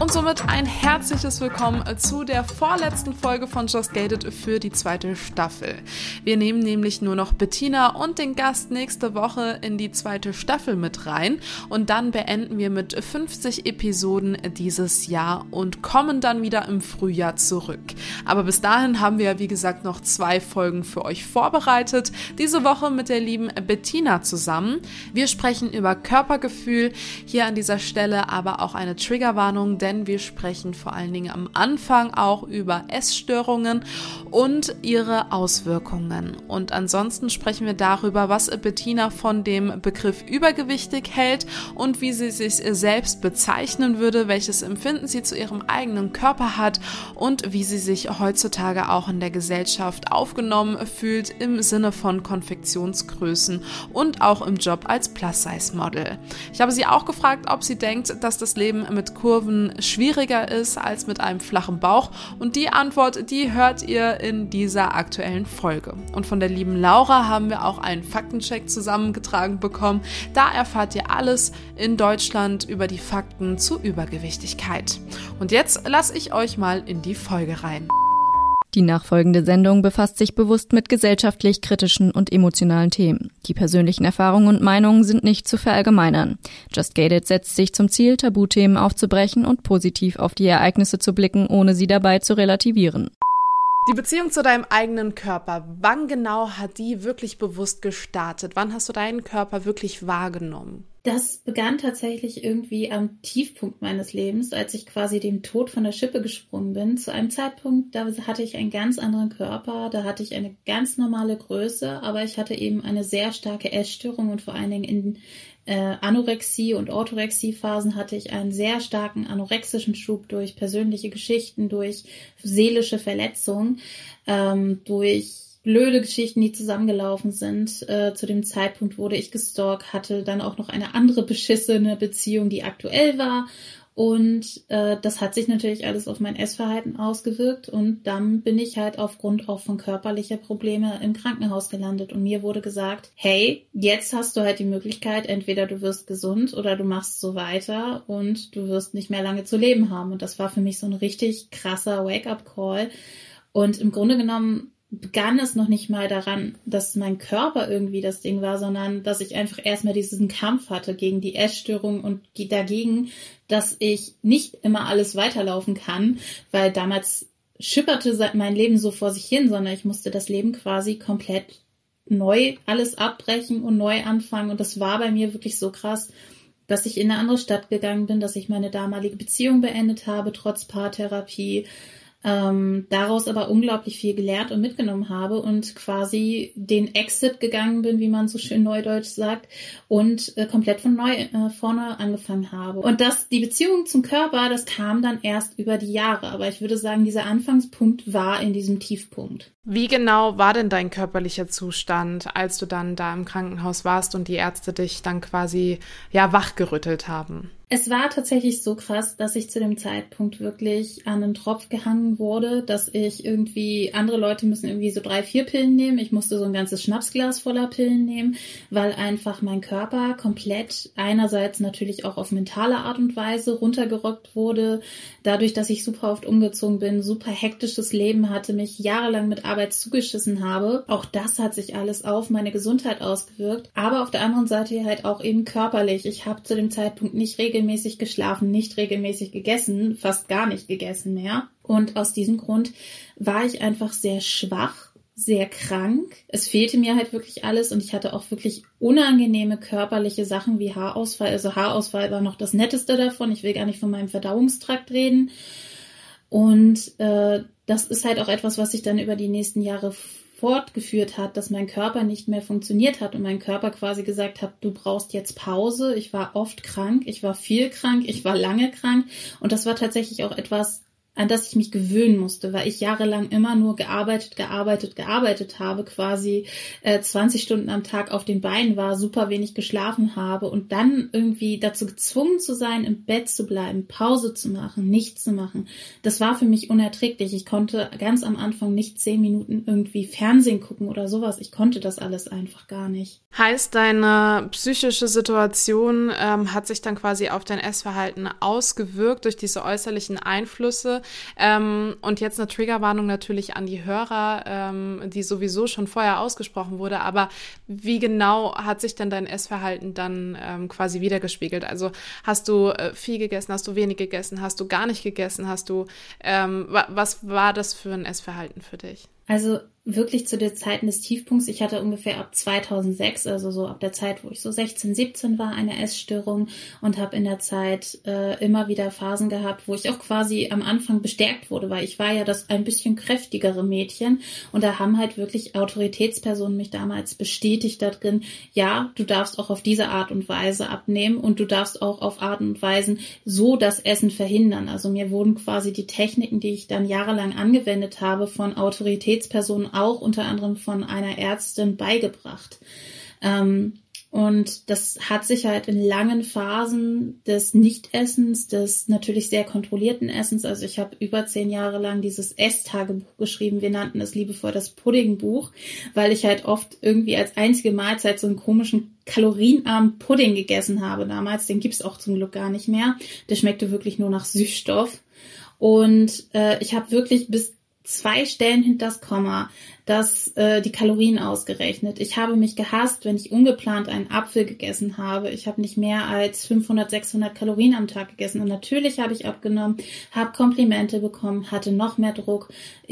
Und somit ein herzliches Willkommen zu der vorletzten Folge von Just Gated für die zweite Staffel. Wir nehmen nämlich nur noch Bettina und den Gast nächste Woche in die zweite Staffel mit rein und dann beenden wir mit 50 Episoden dieses Jahr und kommen dann wieder im Frühjahr zurück. Aber bis dahin haben wir wie gesagt noch zwei Folgen für euch vorbereitet. Diese Woche mit der lieben Bettina zusammen. Wir sprechen über Körpergefühl hier an dieser Stelle, aber auch eine Triggerwarnung, denn denn wir sprechen vor allen Dingen am Anfang auch über Essstörungen und ihre Auswirkungen. Und ansonsten sprechen wir darüber, was Bettina von dem Begriff übergewichtig hält und wie sie sich selbst bezeichnen würde, welches Empfinden sie zu ihrem eigenen Körper hat und wie sie sich heutzutage auch in der Gesellschaft aufgenommen fühlt im Sinne von Konfektionsgrößen und auch im Job als Plus-Size-Model. Ich habe sie auch gefragt, ob sie denkt, dass das Leben mit Kurven schwieriger ist als mit einem flachen Bauch? Und die Antwort, die hört ihr in dieser aktuellen Folge. Und von der lieben Laura haben wir auch einen Faktencheck zusammengetragen bekommen. Da erfahrt ihr alles in Deutschland über die Fakten zur Übergewichtigkeit. Und jetzt lasse ich euch mal in die Folge rein. Die nachfolgende Sendung befasst sich bewusst mit gesellschaftlich kritischen und emotionalen Themen. Die persönlichen Erfahrungen und Meinungen sind nicht zu verallgemeinern. Just Gated setzt sich zum Ziel, Tabuthemen aufzubrechen und positiv auf die Ereignisse zu blicken, ohne sie dabei zu relativieren. Die Beziehung zu deinem eigenen Körper, wann genau hat die wirklich bewusst gestartet? Wann hast du deinen Körper wirklich wahrgenommen? Das begann tatsächlich irgendwie am Tiefpunkt meines Lebens, als ich quasi dem Tod von der Schippe gesprungen bin. Zu einem Zeitpunkt, da hatte ich einen ganz anderen Körper, da hatte ich eine ganz normale Größe, aber ich hatte eben eine sehr starke Essstörung und vor allen Dingen in äh, Anorexie und Orthorexie-Phasen hatte ich einen sehr starken anorexischen Schub durch persönliche Geschichten, durch seelische Verletzungen, ähm, durch blöde Geschichten, die zusammengelaufen sind. Äh, zu dem Zeitpunkt wurde ich gestalkt, hatte dann auch noch eine andere beschissene Beziehung, die aktuell war. Und äh, das hat sich natürlich alles auf mein Essverhalten ausgewirkt. Und dann bin ich halt aufgrund auch von körperlicher Probleme im Krankenhaus gelandet. Und mir wurde gesagt, hey, jetzt hast du halt die Möglichkeit, entweder du wirst gesund oder du machst so weiter und du wirst nicht mehr lange zu leben haben. Und das war für mich so ein richtig krasser Wake-up-Call. Und im Grunde genommen begann es noch nicht mal daran, dass mein Körper irgendwie das Ding war, sondern dass ich einfach erstmal diesen Kampf hatte gegen die Essstörung und dagegen, dass ich nicht immer alles weiterlaufen kann, weil damals schipperte mein Leben so vor sich hin, sondern ich musste das Leben quasi komplett neu alles abbrechen und neu anfangen. Und das war bei mir wirklich so krass, dass ich in eine andere Stadt gegangen bin, dass ich meine damalige Beziehung beendet habe, trotz Paartherapie, ähm, daraus aber unglaublich viel gelernt und mitgenommen habe und quasi den Exit gegangen bin, wie man so schön neudeutsch sagt, und äh, komplett von neu äh, vorne angefangen habe. Und das, die Beziehung zum Körper, das kam dann erst über die Jahre. Aber ich würde sagen, dieser Anfangspunkt war in diesem Tiefpunkt. Wie genau war denn dein körperlicher Zustand, als du dann da im Krankenhaus warst und die Ärzte dich dann quasi ja wachgerüttelt haben? Es war tatsächlich so krass, dass ich zu dem Zeitpunkt wirklich an einen Tropf gehangen wurde, dass ich irgendwie, andere Leute müssen irgendwie so drei, vier Pillen nehmen. Ich musste so ein ganzes Schnapsglas voller Pillen nehmen, weil einfach mein Körper komplett einerseits natürlich auch auf mentale Art und Weise runtergerockt wurde. Dadurch, dass ich super oft umgezogen bin, super hektisches Leben hatte, mich jahrelang mit Arbeit zugeschissen habe. Auch das hat sich alles auf meine Gesundheit ausgewirkt. Aber auf der anderen Seite halt auch eben körperlich. Ich habe zu dem Zeitpunkt nicht regelmäßig regelmäßig geschlafen, nicht regelmäßig gegessen, fast gar nicht gegessen mehr. Und aus diesem Grund war ich einfach sehr schwach, sehr krank. Es fehlte mir halt wirklich alles und ich hatte auch wirklich unangenehme körperliche Sachen wie Haarausfall. Also Haarausfall war noch das Netteste davon. Ich will gar nicht von meinem Verdauungstrakt reden. Und äh, das ist halt auch etwas, was sich dann über die nächsten Jahre fortgeführt hat, dass mein Körper nicht mehr funktioniert hat und mein Körper quasi gesagt hat, du brauchst jetzt Pause. Ich war oft krank, ich war viel krank, ich war lange krank und das war tatsächlich auch etwas, an das ich mich gewöhnen musste, weil ich jahrelang immer nur gearbeitet, gearbeitet, gearbeitet habe, quasi äh, 20 Stunden am Tag auf den Beinen war, super wenig geschlafen habe und dann irgendwie dazu gezwungen zu sein, im Bett zu bleiben, Pause zu machen, nichts zu machen. Das war für mich unerträglich. Ich konnte ganz am Anfang nicht zehn Minuten irgendwie Fernsehen gucken oder sowas. Ich konnte das alles einfach gar nicht. Heißt, deine psychische Situation ähm, hat sich dann quasi auf dein Essverhalten ausgewirkt durch diese äußerlichen Einflüsse. Ähm, und jetzt eine Triggerwarnung natürlich an die Hörer, ähm, die sowieso schon vorher ausgesprochen wurde. Aber wie genau hat sich denn dein Essverhalten dann ähm, quasi wiedergespiegelt? Also hast du äh, viel gegessen, hast du wenig gegessen, hast du gar nicht gegessen, hast du, ähm, was war das für ein Essverhalten für dich? Also wirklich zu den Zeiten des Tiefpunkts. Ich hatte ungefähr ab 2006, also so ab der Zeit, wo ich so 16, 17 war, eine Essstörung und habe in der Zeit äh, immer wieder Phasen gehabt, wo ich auch quasi am Anfang bestärkt wurde, weil ich war ja das ein bisschen kräftigere Mädchen und da haben halt wirklich Autoritätspersonen mich damals bestätigt da drin, ja, du darfst auch auf diese Art und Weise abnehmen und du darfst auch auf Art und Weisen so das Essen verhindern. Also mir wurden quasi die Techniken, die ich dann jahrelang angewendet habe, von Autoritätspersonen auch unter anderem von einer Ärztin beigebracht. Ähm, und das hat sich halt in langen Phasen des Nichtessens, des natürlich sehr kontrollierten Essens, also ich habe über zehn Jahre lang dieses Esstagebuch geschrieben, wir nannten es liebevoll das Puddingbuch, weil ich halt oft irgendwie als einzige Mahlzeit so einen komischen kalorienarmen Pudding gegessen habe damals. Den gibt's auch zum Glück gar nicht mehr. Der schmeckte wirklich nur nach Süßstoff. Und äh, ich habe wirklich bis zwei Stellen hinter das Komma das äh, die Kalorien ausgerechnet. Ich habe mich gehasst, wenn ich ungeplant einen Apfel gegessen habe. Ich habe nicht mehr als 500, 600 Kalorien am Tag gegessen und natürlich habe ich abgenommen, habe Komplimente bekommen, hatte noch mehr Druck,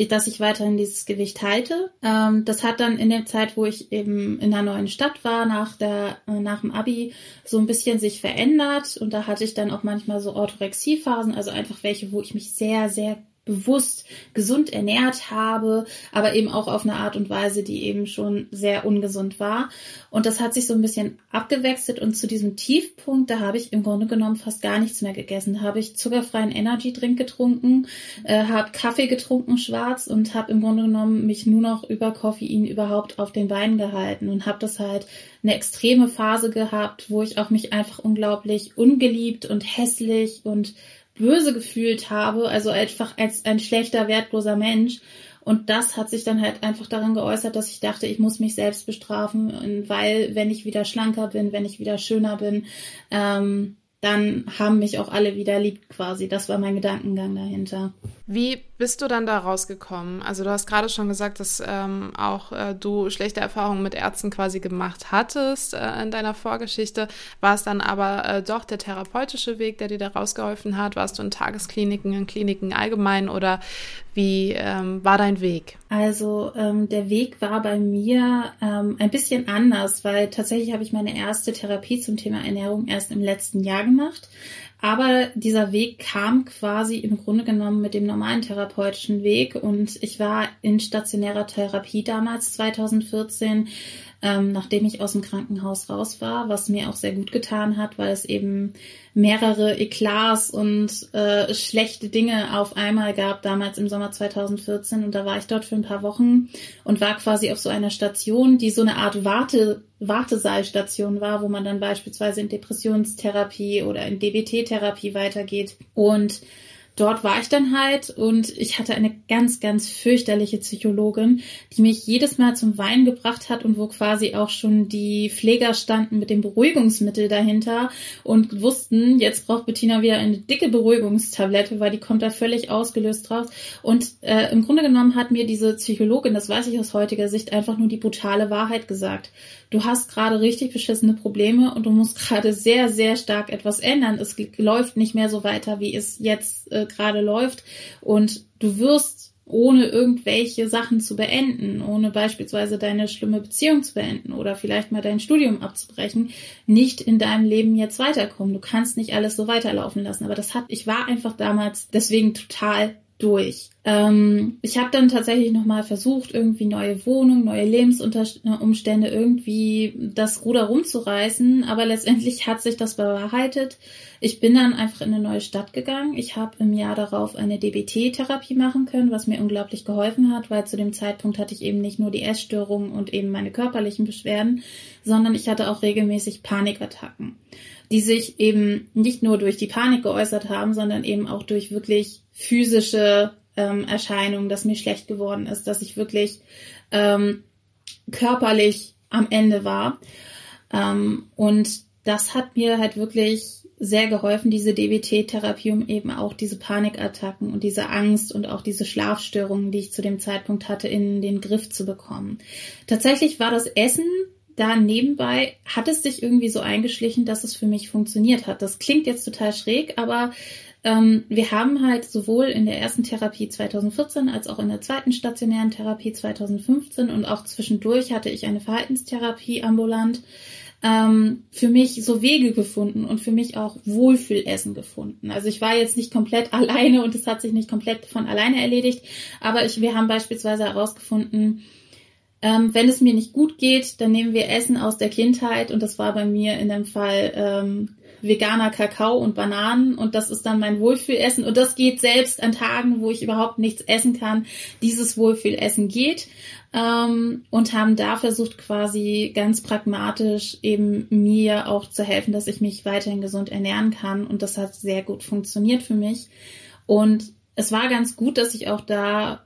dass ich weiterhin dieses Gewicht halte. Ähm, das hat dann in der Zeit, wo ich eben in einer neuen Stadt war, nach der äh, nach dem Abi so ein bisschen sich verändert und da hatte ich dann auch manchmal so Orthorexie-Phasen, also einfach welche, wo ich mich sehr sehr bewusst gesund ernährt habe, aber eben auch auf eine Art und Weise, die eben schon sehr ungesund war. Und das hat sich so ein bisschen abgewechselt und zu diesem Tiefpunkt, da habe ich im Grunde genommen fast gar nichts mehr gegessen. Da habe ich zuckerfreien Energy Drink getrunken, äh, habe Kaffee getrunken schwarz und habe im Grunde genommen mich nur noch über Koffein überhaupt auf den Beinen gehalten und habe das halt eine extreme Phase gehabt, wo ich auch mich einfach unglaublich ungeliebt und hässlich und böse gefühlt habe, also einfach als ein schlechter, wertloser Mensch. Und das hat sich dann halt einfach daran geäußert, dass ich dachte, ich muss mich selbst bestrafen, weil wenn ich wieder schlanker bin, wenn ich wieder schöner bin, ähm, dann haben mich auch alle wieder lieb quasi. Das war mein Gedankengang dahinter. Wie bist du dann da rausgekommen? Also du hast gerade schon gesagt, dass ähm, auch äh, du schlechte Erfahrungen mit Ärzten quasi gemacht hattest äh, in deiner Vorgeschichte. War es dann aber äh, doch der therapeutische Weg, der dir da rausgeholfen hat? Warst du in Tageskliniken, in Kliniken allgemein oder wie ähm, war dein Weg? Also ähm, der Weg war bei mir ähm, ein bisschen anders, weil tatsächlich habe ich meine erste Therapie zum Thema Ernährung erst im letzten Jahr gemacht. Aber dieser Weg kam quasi im Grunde genommen mit dem normalen therapeutischen Weg und ich war in stationärer Therapie damals 2014 ähm, nachdem ich aus dem Krankenhaus raus war, was mir auch sehr gut getan hat, weil es eben mehrere Eklats und äh, schlechte Dinge auf einmal gab, damals im Sommer 2014. Und da war ich dort für ein paar Wochen und war quasi auf so einer Station, die so eine Art Warte, Wartesaalstation war, wo man dann beispielsweise in Depressionstherapie oder in DBT-Therapie weitergeht. Und dort war ich dann halt und ich hatte eine ganz, ganz fürchterliche Psychologin, die mich jedes Mal zum Weinen gebracht hat und wo quasi auch schon die Pfleger standen mit dem Beruhigungsmittel dahinter und wussten, jetzt braucht Bettina wieder eine dicke Beruhigungstablette, weil die kommt da völlig ausgelöst raus. Und äh, im Grunde genommen hat mir diese Psychologin, das weiß ich aus heutiger Sicht, einfach nur die brutale Wahrheit gesagt du hast gerade richtig beschissene Probleme und du musst gerade sehr, sehr stark etwas ändern. Es läuft nicht mehr so weiter, wie es jetzt äh, gerade läuft. Und du wirst ohne irgendwelche Sachen zu beenden, ohne beispielsweise deine schlimme Beziehung zu beenden oder vielleicht mal dein Studium abzubrechen, nicht in deinem Leben jetzt weiterkommen. Du kannst nicht alles so weiterlaufen lassen. Aber das hat, ich war einfach damals deswegen total durch. Ähm, ich habe dann tatsächlich nochmal versucht, irgendwie neue Wohnung, neue Lebensumstände, irgendwie das Ruder rumzureißen, aber letztendlich hat sich das bewahrheitet. Ich bin dann einfach in eine neue Stadt gegangen. Ich habe im Jahr darauf eine DBT-Therapie machen können, was mir unglaublich geholfen hat, weil zu dem Zeitpunkt hatte ich eben nicht nur die Essstörungen und eben meine körperlichen Beschwerden, sondern ich hatte auch regelmäßig Panikattacken die sich eben nicht nur durch die Panik geäußert haben, sondern eben auch durch wirklich physische ähm, Erscheinungen, dass mir schlecht geworden ist, dass ich wirklich ähm, körperlich am Ende war. Ähm, und das hat mir halt wirklich sehr geholfen, diese DBT-Therapie, um eben auch diese Panikattacken und diese Angst und auch diese Schlafstörungen, die ich zu dem Zeitpunkt hatte, in den Griff zu bekommen. Tatsächlich war das Essen da nebenbei hat es sich irgendwie so eingeschlichen, dass es für mich funktioniert hat. Das klingt jetzt total schräg, aber ähm, wir haben halt sowohl in der ersten Therapie 2014 als auch in der zweiten stationären Therapie 2015 und auch zwischendurch hatte ich eine Verhaltenstherapie ambulant ähm, für mich so Wege gefunden und für mich auch Wohlfühlessen gefunden. Also ich war jetzt nicht komplett alleine und es hat sich nicht komplett von alleine erledigt, aber ich, wir haben beispielsweise herausgefunden, ähm, wenn es mir nicht gut geht, dann nehmen wir Essen aus der Kindheit und das war bei mir in dem Fall ähm, veganer Kakao und Bananen und das ist dann mein Wohlfühlessen und das geht selbst an Tagen, wo ich überhaupt nichts essen kann. Dieses Wohlfühlessen geht ähm, und haben da versucht quasi ganz pragmatisch eben mir auch zu helfen, dass ich mich weiterhin gesund ernähren kann und das hat sehr gut funktioniert für mich und es war ganz gut, dass ich auch da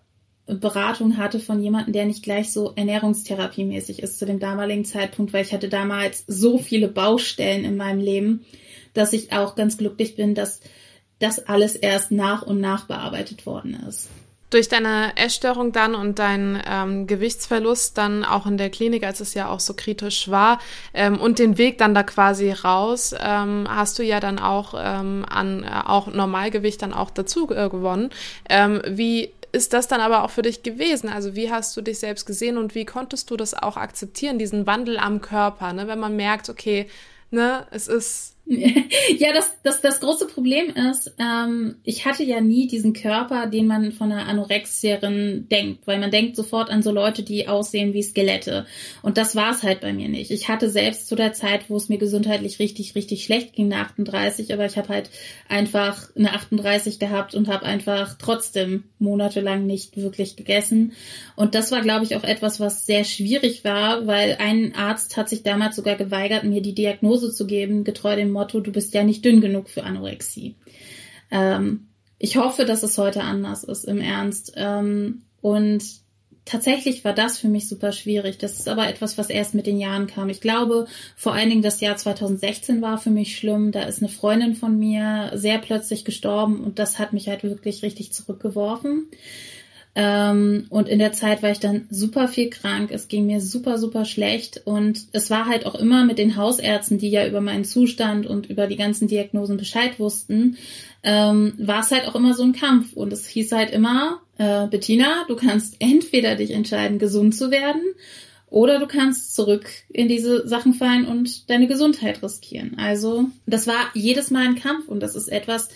Beratung hatte von jemandem, der nicht gleich so ernährungstherapiemäßig ist zu dem damaligen Zeitpunkt, weil ich hatte damals so viele Baustellen in meinem Leben, dass ich auch ganz glücklich bin, dass das alles erst nach und nach bearbeitet worden ist. Durch deine Essstörung dann und deinen ähm, Gewichtsverlust dann auch in der Klinik, als es ja auch so kritisch war, ähm, und den Weg dann da quasi raus, ähm, hast du ja dann auch ähm, an äh, auch Normalgewicht dann auch dazu äh, gewonnen. Ähm, wie ist das dann aber auch für dich gewesen? Also wie hast du dich selbst gesehen und wie konntest du das auch akzeptieren, diesen Wandel am Körper, ne? wenn man merkt, okay, ne, es ist ja, das, das, das große Problem ist, ähm, ich hatte ja nie diesen Körper, den man von einer Anorexierin denkt, weil man denkt sofort an so Leute, die aussehen wie Skelette. Und das war es halt bei mir nicht. Ich hatte selbst zu der Zeit, wo es mir gesundheitlich richtig, richtig schlecht ging, eine 38, aber ich habe halt einfach eine 38 gehabt und habe einfach trotzdem monatelang nicht wirklich gegessen. Und das war, glaube ich, auch etwas, was sehr schwierig war, weil ein Arzt hat sich damals sogar geweigert, mir die Diagnose zu geben, getreu dem Motto, du bist ja nicht dünn genug für Anorexie. Ähm, ich hoffe, dass es heute anders ist, im Ernst. Ähm, und tatsächlich war das für mich super schwierig. Das ist aber etwas, was erst mit den Jahren kam. Ich glaube, vor allen Dingen das Jahr 2016 war für mich schlimm. Da ist eine Freundin von mir sehr plötzlich gestorben und das hat mich halt wirklich richtig zurückgeworfen. Ähm, und in der Zeit war ich dann super viel krank. Es ging mir super, super schlecht. Und es war halt auch immer mit den Hausärzten, die ja über meinen Zustand und über die ganzen Diagnosen Bescheid wussten, ähm, war es halt auch immer so ein Kampf. Und es hieß halt immer, äh, Bettina, du kannst entweder dich entscheiden, gesund zu werden, oder du kannst zurück in diese Sachen fallen und deine Gesundheit riskieren. Also, das war jedes Mal ein Kampf und das ist etwas,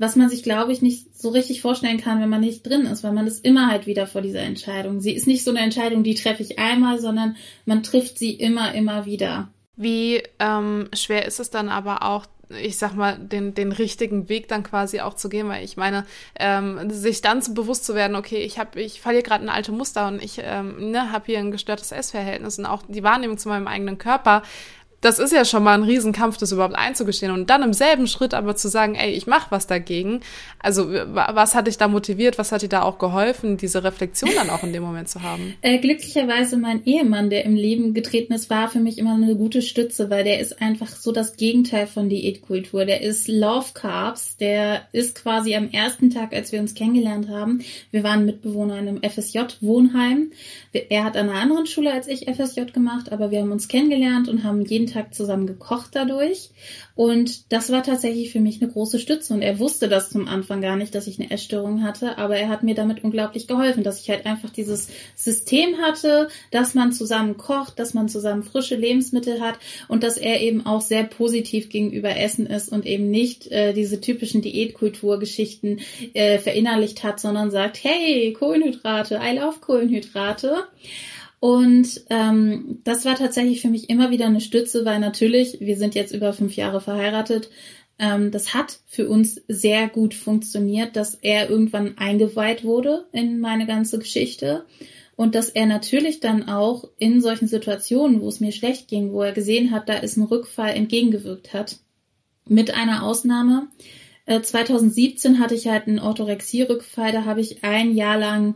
was man sich, glaube ich, nicht so richtig vorstellen kann, wenn man nicht drin ist, weil man ist immer halt wieder vor dieser Entscheidung. Sie ist nicht so eine Entscheidung, die treffe ich einmal, sondern man trifft sie immer, immer wieder. Wie ähm, schwer ist es dann aber auch, ich sag mal, den, den richtigen Weg dann quasi auch zu gehen, weil ich meine, ähm, sich dann so bewusst zu werden, okay, ich habe, ich hier gerade ein alte Muster und ich ähm, ne, habe hier ein gestörtes Essverhältnis und auch die Wahrnehmung zu meinem eigenen Körper das ist ja schon mal ein Riesenkampf, das überhaupt einzugestehen und dann im selben Schritt aber zu sagen, ey, ich mache was dagegen. Also was hat dich da motiviert, was hat dir da auch geholfen, diese Reflexion dann auch in dem Moment zu haben? Äh, glücklicherweise mein Ehemann, der im Leben getreten ist, war für mich immer eine gute Stütze, weil der ist einfach so das Gegenteil von Diätkultur. Der ist Love Carbs, der ist quasi am ersten Tag, als wir uns kennengelernt haben, wir waren Mitbewohner in einem FSJ-Wohnheim. Er hat an einer anderen Schule als ich FSJ gemacht, aber wir haben uns kennengelernt und haben jeden Tag zusammen gekocht dadurch. Und das war tatsächlich für mich eine große Stütze. Und er wusste das zum Anfang gar nicht, dass ich eine Essstörung hatte, aber er hat mir damit unglaublich geholfen, dass ich halt einfach dieses System hatte, dass man zusammen kocht, dass man zusammen frische Lebensmittel hat und dass er eben auch sehr positiv gegenüber Essen ist und eben nicht äh, diese typischen Diätkulturgeschichten äh, verinnerlicht hat, sondern sagt, hey, Kohlenhydrate, I love Kohlenhydrate. Und ähm, das war tatsächlich für mich immer wieder eine Stütze, weil natürlich, wir sind jetzt über fünf Jahre verheiratet, ähm, das hat für uns sehr gut funktioniert, dass er irgendwann eingeweiht wurde in meine ganze Geschichte. Und dass er natürlich dann auch in solchen Situationen, wo es mir schlecht ging, wo er gesehen hat, da ist ein Rückfall entgegengewirkt hat. Mit einer Ausnahme. Äh, 2017 hatte ich halt einen Orthorexie-Rückfall, da habe ich ein Jahr lang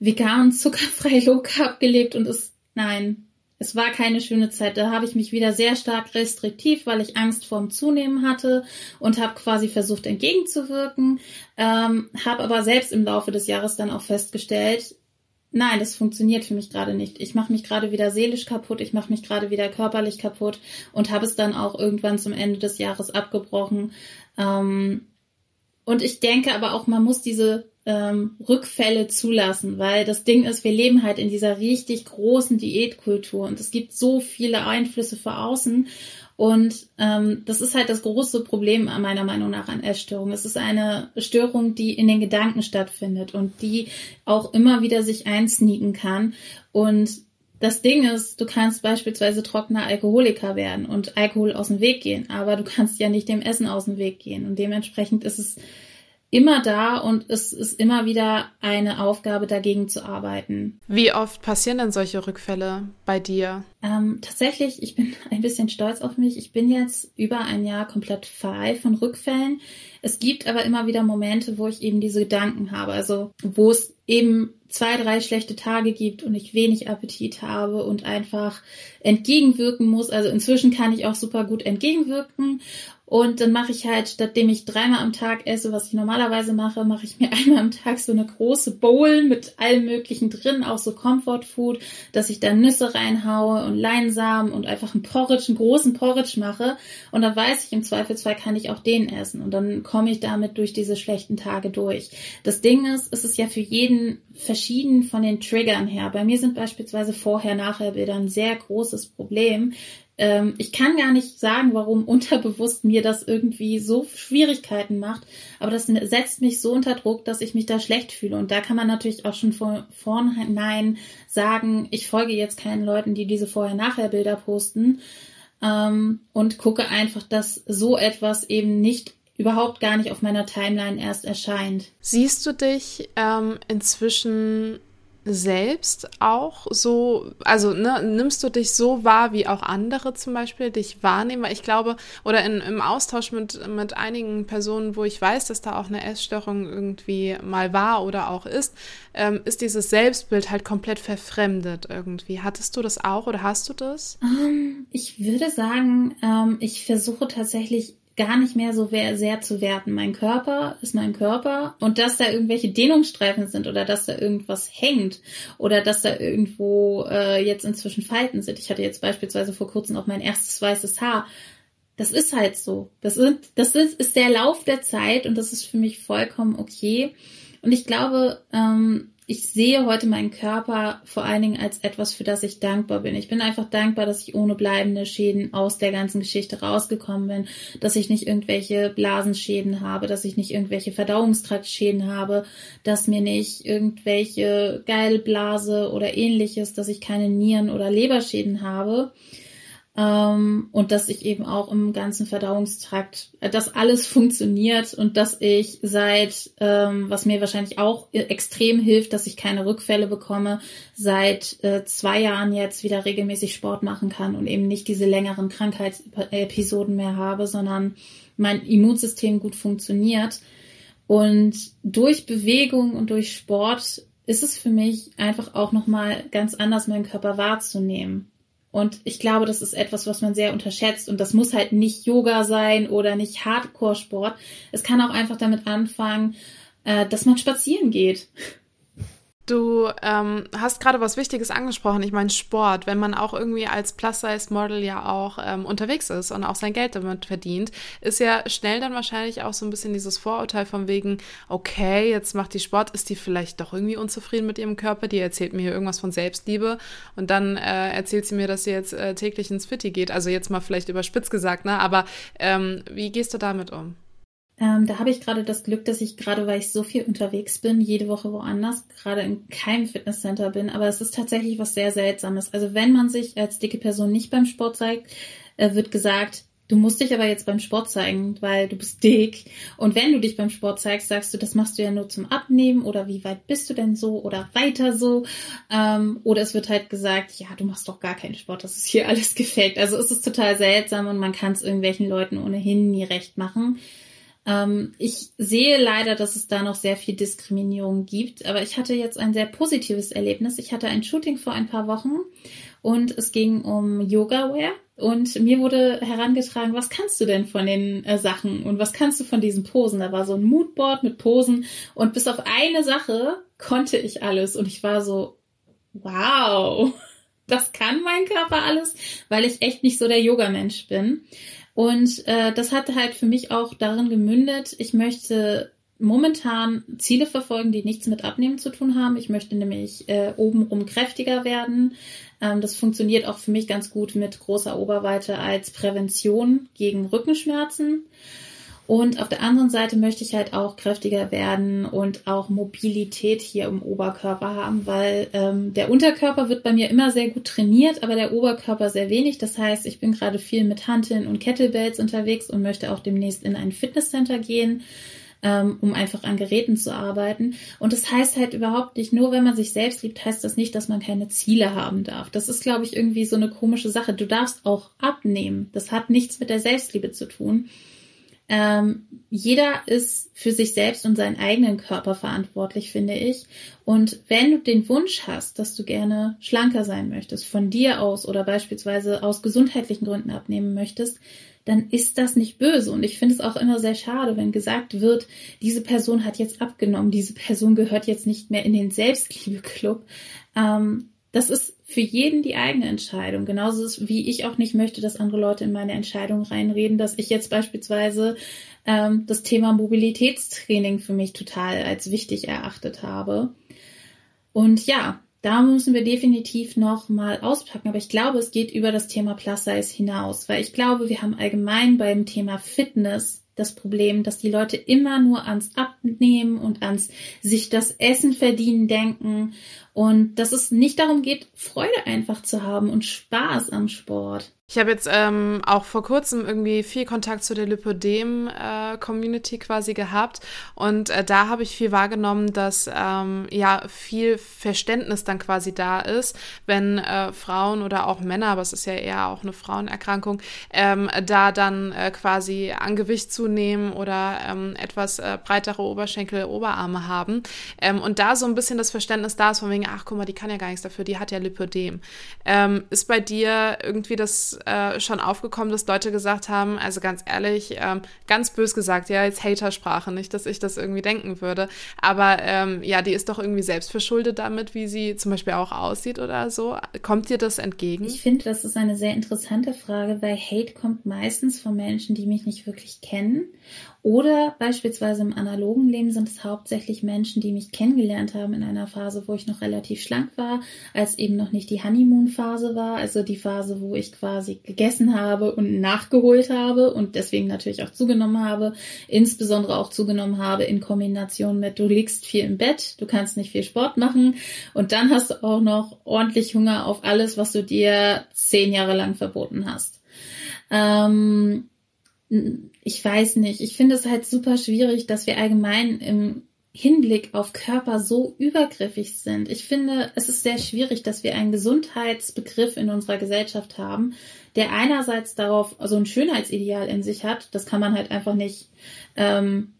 vegan, zuckerfrei, low carb gelebt und es, nein, es war keine schöne Zeit. Da habe ich mich wieder sehr stark restriktiv, weil ich Angst vorm Zunehmen hatte und habe quasi versucht entgegenzuwirken, ähm, habe aber selbst im Laufe des Jahres dann auch festgestellt, nein, das funktioniert für mich gerade nicht. Ich mache mich gerade wieder seelisch kaputt, ich mache mich gerade wieder körperlich kaputt und habe es dann auch irgendwann zum Ende des Jahres abgebrochen. Ähm, und ich denke aber auch, man muss diese ähm, Rückfälle zulassen, weil das Ding ist, wir leben halt in dieser richtig großen Diätkultur und es gibt so viele Einflüsse von außen und ähm, das ist halt das große Problem meiner Meinung nach an Essstörungen. Es ist eine Störung, die in den Gedanken stattfindet und die auch immer wieder sich einsneaken kann und das Ding ist, du kannst beispielsweise trockener Alkoholiker werden und Alkohol aus dem Weg gehen, aber du kannst ja nicht dem Essen aus dem Weg gehen. Und dementsprechend ist es immer da und es ist immer wieder eine Aufgabe, dagegen zu arbeiten. Wie oft passieren denn solche Rückfälle bei dir? Ähm, tatsächlich, ich bin ein bisschen stolz auf mich. Ich bin jetzt über ein Jahr komplett frei von Rückfällen. Es gibt aber immer wieder Momente, wo ich eben diese Gedanken habe. Also wo es eben zwei, drei schlechte Tage gibt und ich wenig Appetit habe und einfach entgegenwirken muss. Also inzwischen kann ich auch super gut entgegenwirken und dann mache ich halt, stattdem ich dreimal am Tag esse, was ich normalerweise mache, mache ich mir einmal am Tag so eine große Bowl mit allem Möglichen drin, auch so Comfort Food, dass ich dann Nüsse reinhaue und Leinsamen und einfach einen Porridge, einen großen Porridge mache. Und dann weiß ich, im Zweifelsfall kann ich auch den essen. Und dann komme ich damit durch diese schlechten Tage durch. Das Ding ist, es ist ja für jeden verschieden von den Triggern her. Bei mir sind beispielsweise Vorher-Nachher-Bilder ein sehr großes Problem ähm, ich kann gar nicht sagen, warum unterbewusst mir das irgendwie so Schwierigkeiten macht, aber das setzt mich so unter Druck, dass ich mich da schlecht fühle. Und da kann man natürlich auch schon von vornherein sagen, ich folge jetzt keinen Leuten, die diese Vorher-Nachher-Bilder posten ähm, und gucke einfach, dass so etwas eben nicht überhaupt gar nicht auf meiner Timeline erst erscheint. Siehst du dich ähm, inzwischen selbst auch so, also ne, nimmst du dich so wahr, wie auch andere zum Beispiel dich wahrnehmen? Weil ich glaube, oder in, im Austausch mit, mit einigen Personen, wo ich weiß, dass da auch eine Essstörung irgendwie mal war oder auch ist, ähm, ist dieses Selbstbild halt komplett verfremdet irgendwie. Hattest du das auch oder hast du das? Um, ähm, ich würde sagen, ähm, ich versuche tatsächlich gar nicht mehr so sehr zu werten. Mein Körper ist mein Körper und dass da irgendwelche Dehnungsstreifen sind oder dass da irgendwas hängt oder dass da irgendwo äh, jetzt inzwischen Falten sind. Ich hatte jetzt beispielsweise vor kurzem auch mein erstes weißes Haar. Das ist halt so. Das, sind, das ist, ist der Lauf der Zeit und das ist für mich vollkommen okay. Und ich glaube, ähm, ich sehe heute meinen Körper vor allen Dingen als etwas, für das ich dankbar bin. Ich bin einfach dankbar, dass ich ohne bleibende Schäden aus der ganzen Geschichte rausgekommen bin, dass ich nicht irgendwelche Blasenschäden habe, dass ich nicht irgendwelche Verdauungstraktschäden habe, dass mir nicht irgendwelche Geilblase oder ähnliches, dass ich keine Nieren- oder Leberschäden habe. Ähm, und dass ich eben auch im ganzen Verdauungstrakt, äh, dass alles funktioniert und dass ich seit, ähm, was mir wahrscheinlich auch extrem hilft, dass ich keine Rückfälle bekomme, seit äh, zwei Jahren jetzt wieder regelmäßig Sport machen kann und eben nicht diese längeren Krankheitsepisoden mehr habe, sondern mein Immunsystem gut funktioniert. Und durch Bewegung und durch Sport ist es für mich einfach auch nochmal ganz anders, meinen Körper wahrzunehmen. Und ich glaube, das ist etwas, was man sehr unterschätzt. Und das muss halt nicht Yoga sein oder nicht Hardcore-Sport. Es kann auch einfach damit anfangen, äh, dass man spazieren geht. Du ähm, hast gerade was Wichtiges angesprochen. Ich meine Sport. Wenn man auch irgendwie als Plus-Size-Model ja auch ähm, unterwegs ist und auch sein Geld damit verdient, ist ja schnell dann wahrscheinlich auch so ein bisschen dieses Vorurteil von wegen, okay, jetzt macht die Sport, ist die vielleicht doch irgendwie unzufrieden mit ihrem Körper, die erzählt mir hier irgendwas von Selbstliebe und dann äh, erzählt sie mir, dass sie jetzt äh, täglich ins Fitti geht. Also jetzt mal vielleicht überspitzt gesagt, ne? Aber ähm, wie gehst du damit um? Ähm, da habe ich gerade das Glück, dass ich gerade, weil ich so viel unterwegs bin, jede Woche woanders, gerade in keinem Fitnesscenter bin. Aber es ist tatsächlich was sehr Seltsames. Also wenn man sich als dicke Person nicht beim Sport zeigt, äh, wird gesagt, du musst dich aber jetzt beim Sport zeigen, weil du bist dick. Und wenn du dich beim Sport zeigst, sagst du, das machst du ja nur zum Abnehmen oder wie weit bist du denn so oder weiter so. Ähm, oder es wird halt gesagt, ja, du machst doch gar keinen Sport, das ist hier alles gefaked. Also es ist total seltsam und man kann es irgendwelchen Leuten ohnehin nie recht machen. Ähm, ich sehe leider, dass es da noch sehr viel Diskriminierung gibt, aber ich hatte jetzt ein sehr positives Erlebnis. Ich hatte ein Shooting vor ein paar Wochen und es ging um Yoga-Wear. Und mir wurde herangetragen, was kannst du denn von den äh, Sachen und was kannst du von diesen Posen? Da war so ein Moodboard mit Posen und bis auf eine Sache konnte ich alles und ich war so, wow, das kann mein Körper alles, weil ich echt nicht so der Yoga-Mensch bin. Und äh, das hat halt für mich auch darin gemündet, ich möchte momentan Ziele verfolgen, die nichts mit Abnehmen zu tun haben. Ich möchte nämlich äh, obenrum kräftiger werden. Ähm, das funktioniert auch für mich ganz gut mit großer Oberweite als Prävention gegen Rückenschmerzen. Und auf der anderen Seite möchte ich halt auch kräftiger werden und auch Mobilität hier im Oberkörper haben, weil ähm, der Unterkörper wird bei mir immer sehr gut trainiert, aber der Oberkörper sehr wenig. Das heißt, ich bin gerade viel mit Hanteln und Kettlebells unterwegs und möchte auch demnächst in ein Fitnesscenter gehen ähm, um einfach an Geräten zu arbeiten. Und das heißt halt überhaupt nicht, nur wenn man sich selbst liebt, heißt das nicht, dass man keine Ziele haben darf. Das ist, glaube ich, irgendwie so eine komische Sache. Du darfst auch abnehmen. Das hat nichts mit der Selbstliebe zu tun. Ähm, jeder ist für sich selbst und seinen eigenen Körper verantwortlich, finde ich. Und wenn du den Wunsch hast, dass du gerne schlanker sein möchtest, von dir aus oder beispielsweise aus gesundheitlichen Gründen abnehmen möchtest, dann ist das nicht böse. Und ich finde es auch immer sehr schade, wenn gesagt wird, diese Person hat jetzt abgenommen, diese Person gehört jetzt nicht mehr in den Selbstliebe-Club. Ähm, das ist für jeden die eigene Entscheidung. Genauso ist, wie ich auch nicht möchte, dass andere Leute in meine Entscheidung reinreden, dass ich jetzt beispielsweise ähm, das Thema Mobilitätstraining für mich total als wichtig erachtet habe. Und ja, da müssen wir definitiv noch mal auspacken. Aber ich glaube, es geht über das Thema Plus Size hinaus, weil ich glaube, wir haben allgemein beim Thema Fitness das Problem, dass die Leute immer nur ans Abnehmen und ans sich das Essen verdienen denken und dass es nicht darum geht, Freude einfach zu haben und Spaß am Sport. Ich habe jetzt ähm, auch vor kurzem irgendwie viel Kontakt zu der Lipodem-Community äh, quasi gehabt und äh, da habe ich viel wahrgenommen, dass ähm, ja viel Verständnis dann quasi da ist, wenn äh, Frauen oder auch Männer, aber es ist ja eher auch eine Frauenerkrankung, ähm, da dann äh, quasi an Gewicht zunehmen oder ähm, etwas äh, breitere Oberschenkel, Oberarme haben ähm, und da so ein bisschen das Verständnis da ist von wegen, ach guck mal, die kann ja gar nichts dafür, die hat ja Lipodem. Ähm, ist bei dir irgendwie das äh, schon aufgekommen, dass Leute gesagt haben, also ganz ehrlich, ähm, ganz bös gesagt, ja, jetzt Hatersprache, nicht, dass ich das irgendwie denken würde, aber ähm, ja, die ist doch irgendwie selbst verschuldet damit, wie sie zum Beispiel auch aussieht oder so. Kommt dir das entgegen? Ich finde, das ist eine sehr interessante Frage, weil Hate kommt meistens von Menschen, die mich nicht wirklich kennen oder beispielsweise im analogen Leben sind es hauptsächlich Menschen, die mich kennengelernt haben in einer Phase, wo ich noch relativ schlank war, als eben noch nicht die Honeymoon-Phase war, also die Phase, wo ich quasi gegessen habe und nachgeholt habe und deswegen natürlich auch zugenommen habe, insbesondere auch zugenommen habe in Kombination mit du liegst viel im Bett, du kannst nicht viel Sport machen und dann hast du auch noch ordentlich Hunger auf alles, was du dir zehn Jahre lang verboten hast. Ähm, ich weiß nicht, ich finde es halt super schwierig, dass wir allgemein im Hinblick auf Körper so übergriffig sind. Ich finde, es ist sehr schwierig, dass wir einen Gesundheitsbegriff in unserer Gesellschaft haben, der einerseits darauf so also ein Schönheitsideal in sich hat. Das kann man halt einfach nicht ähm,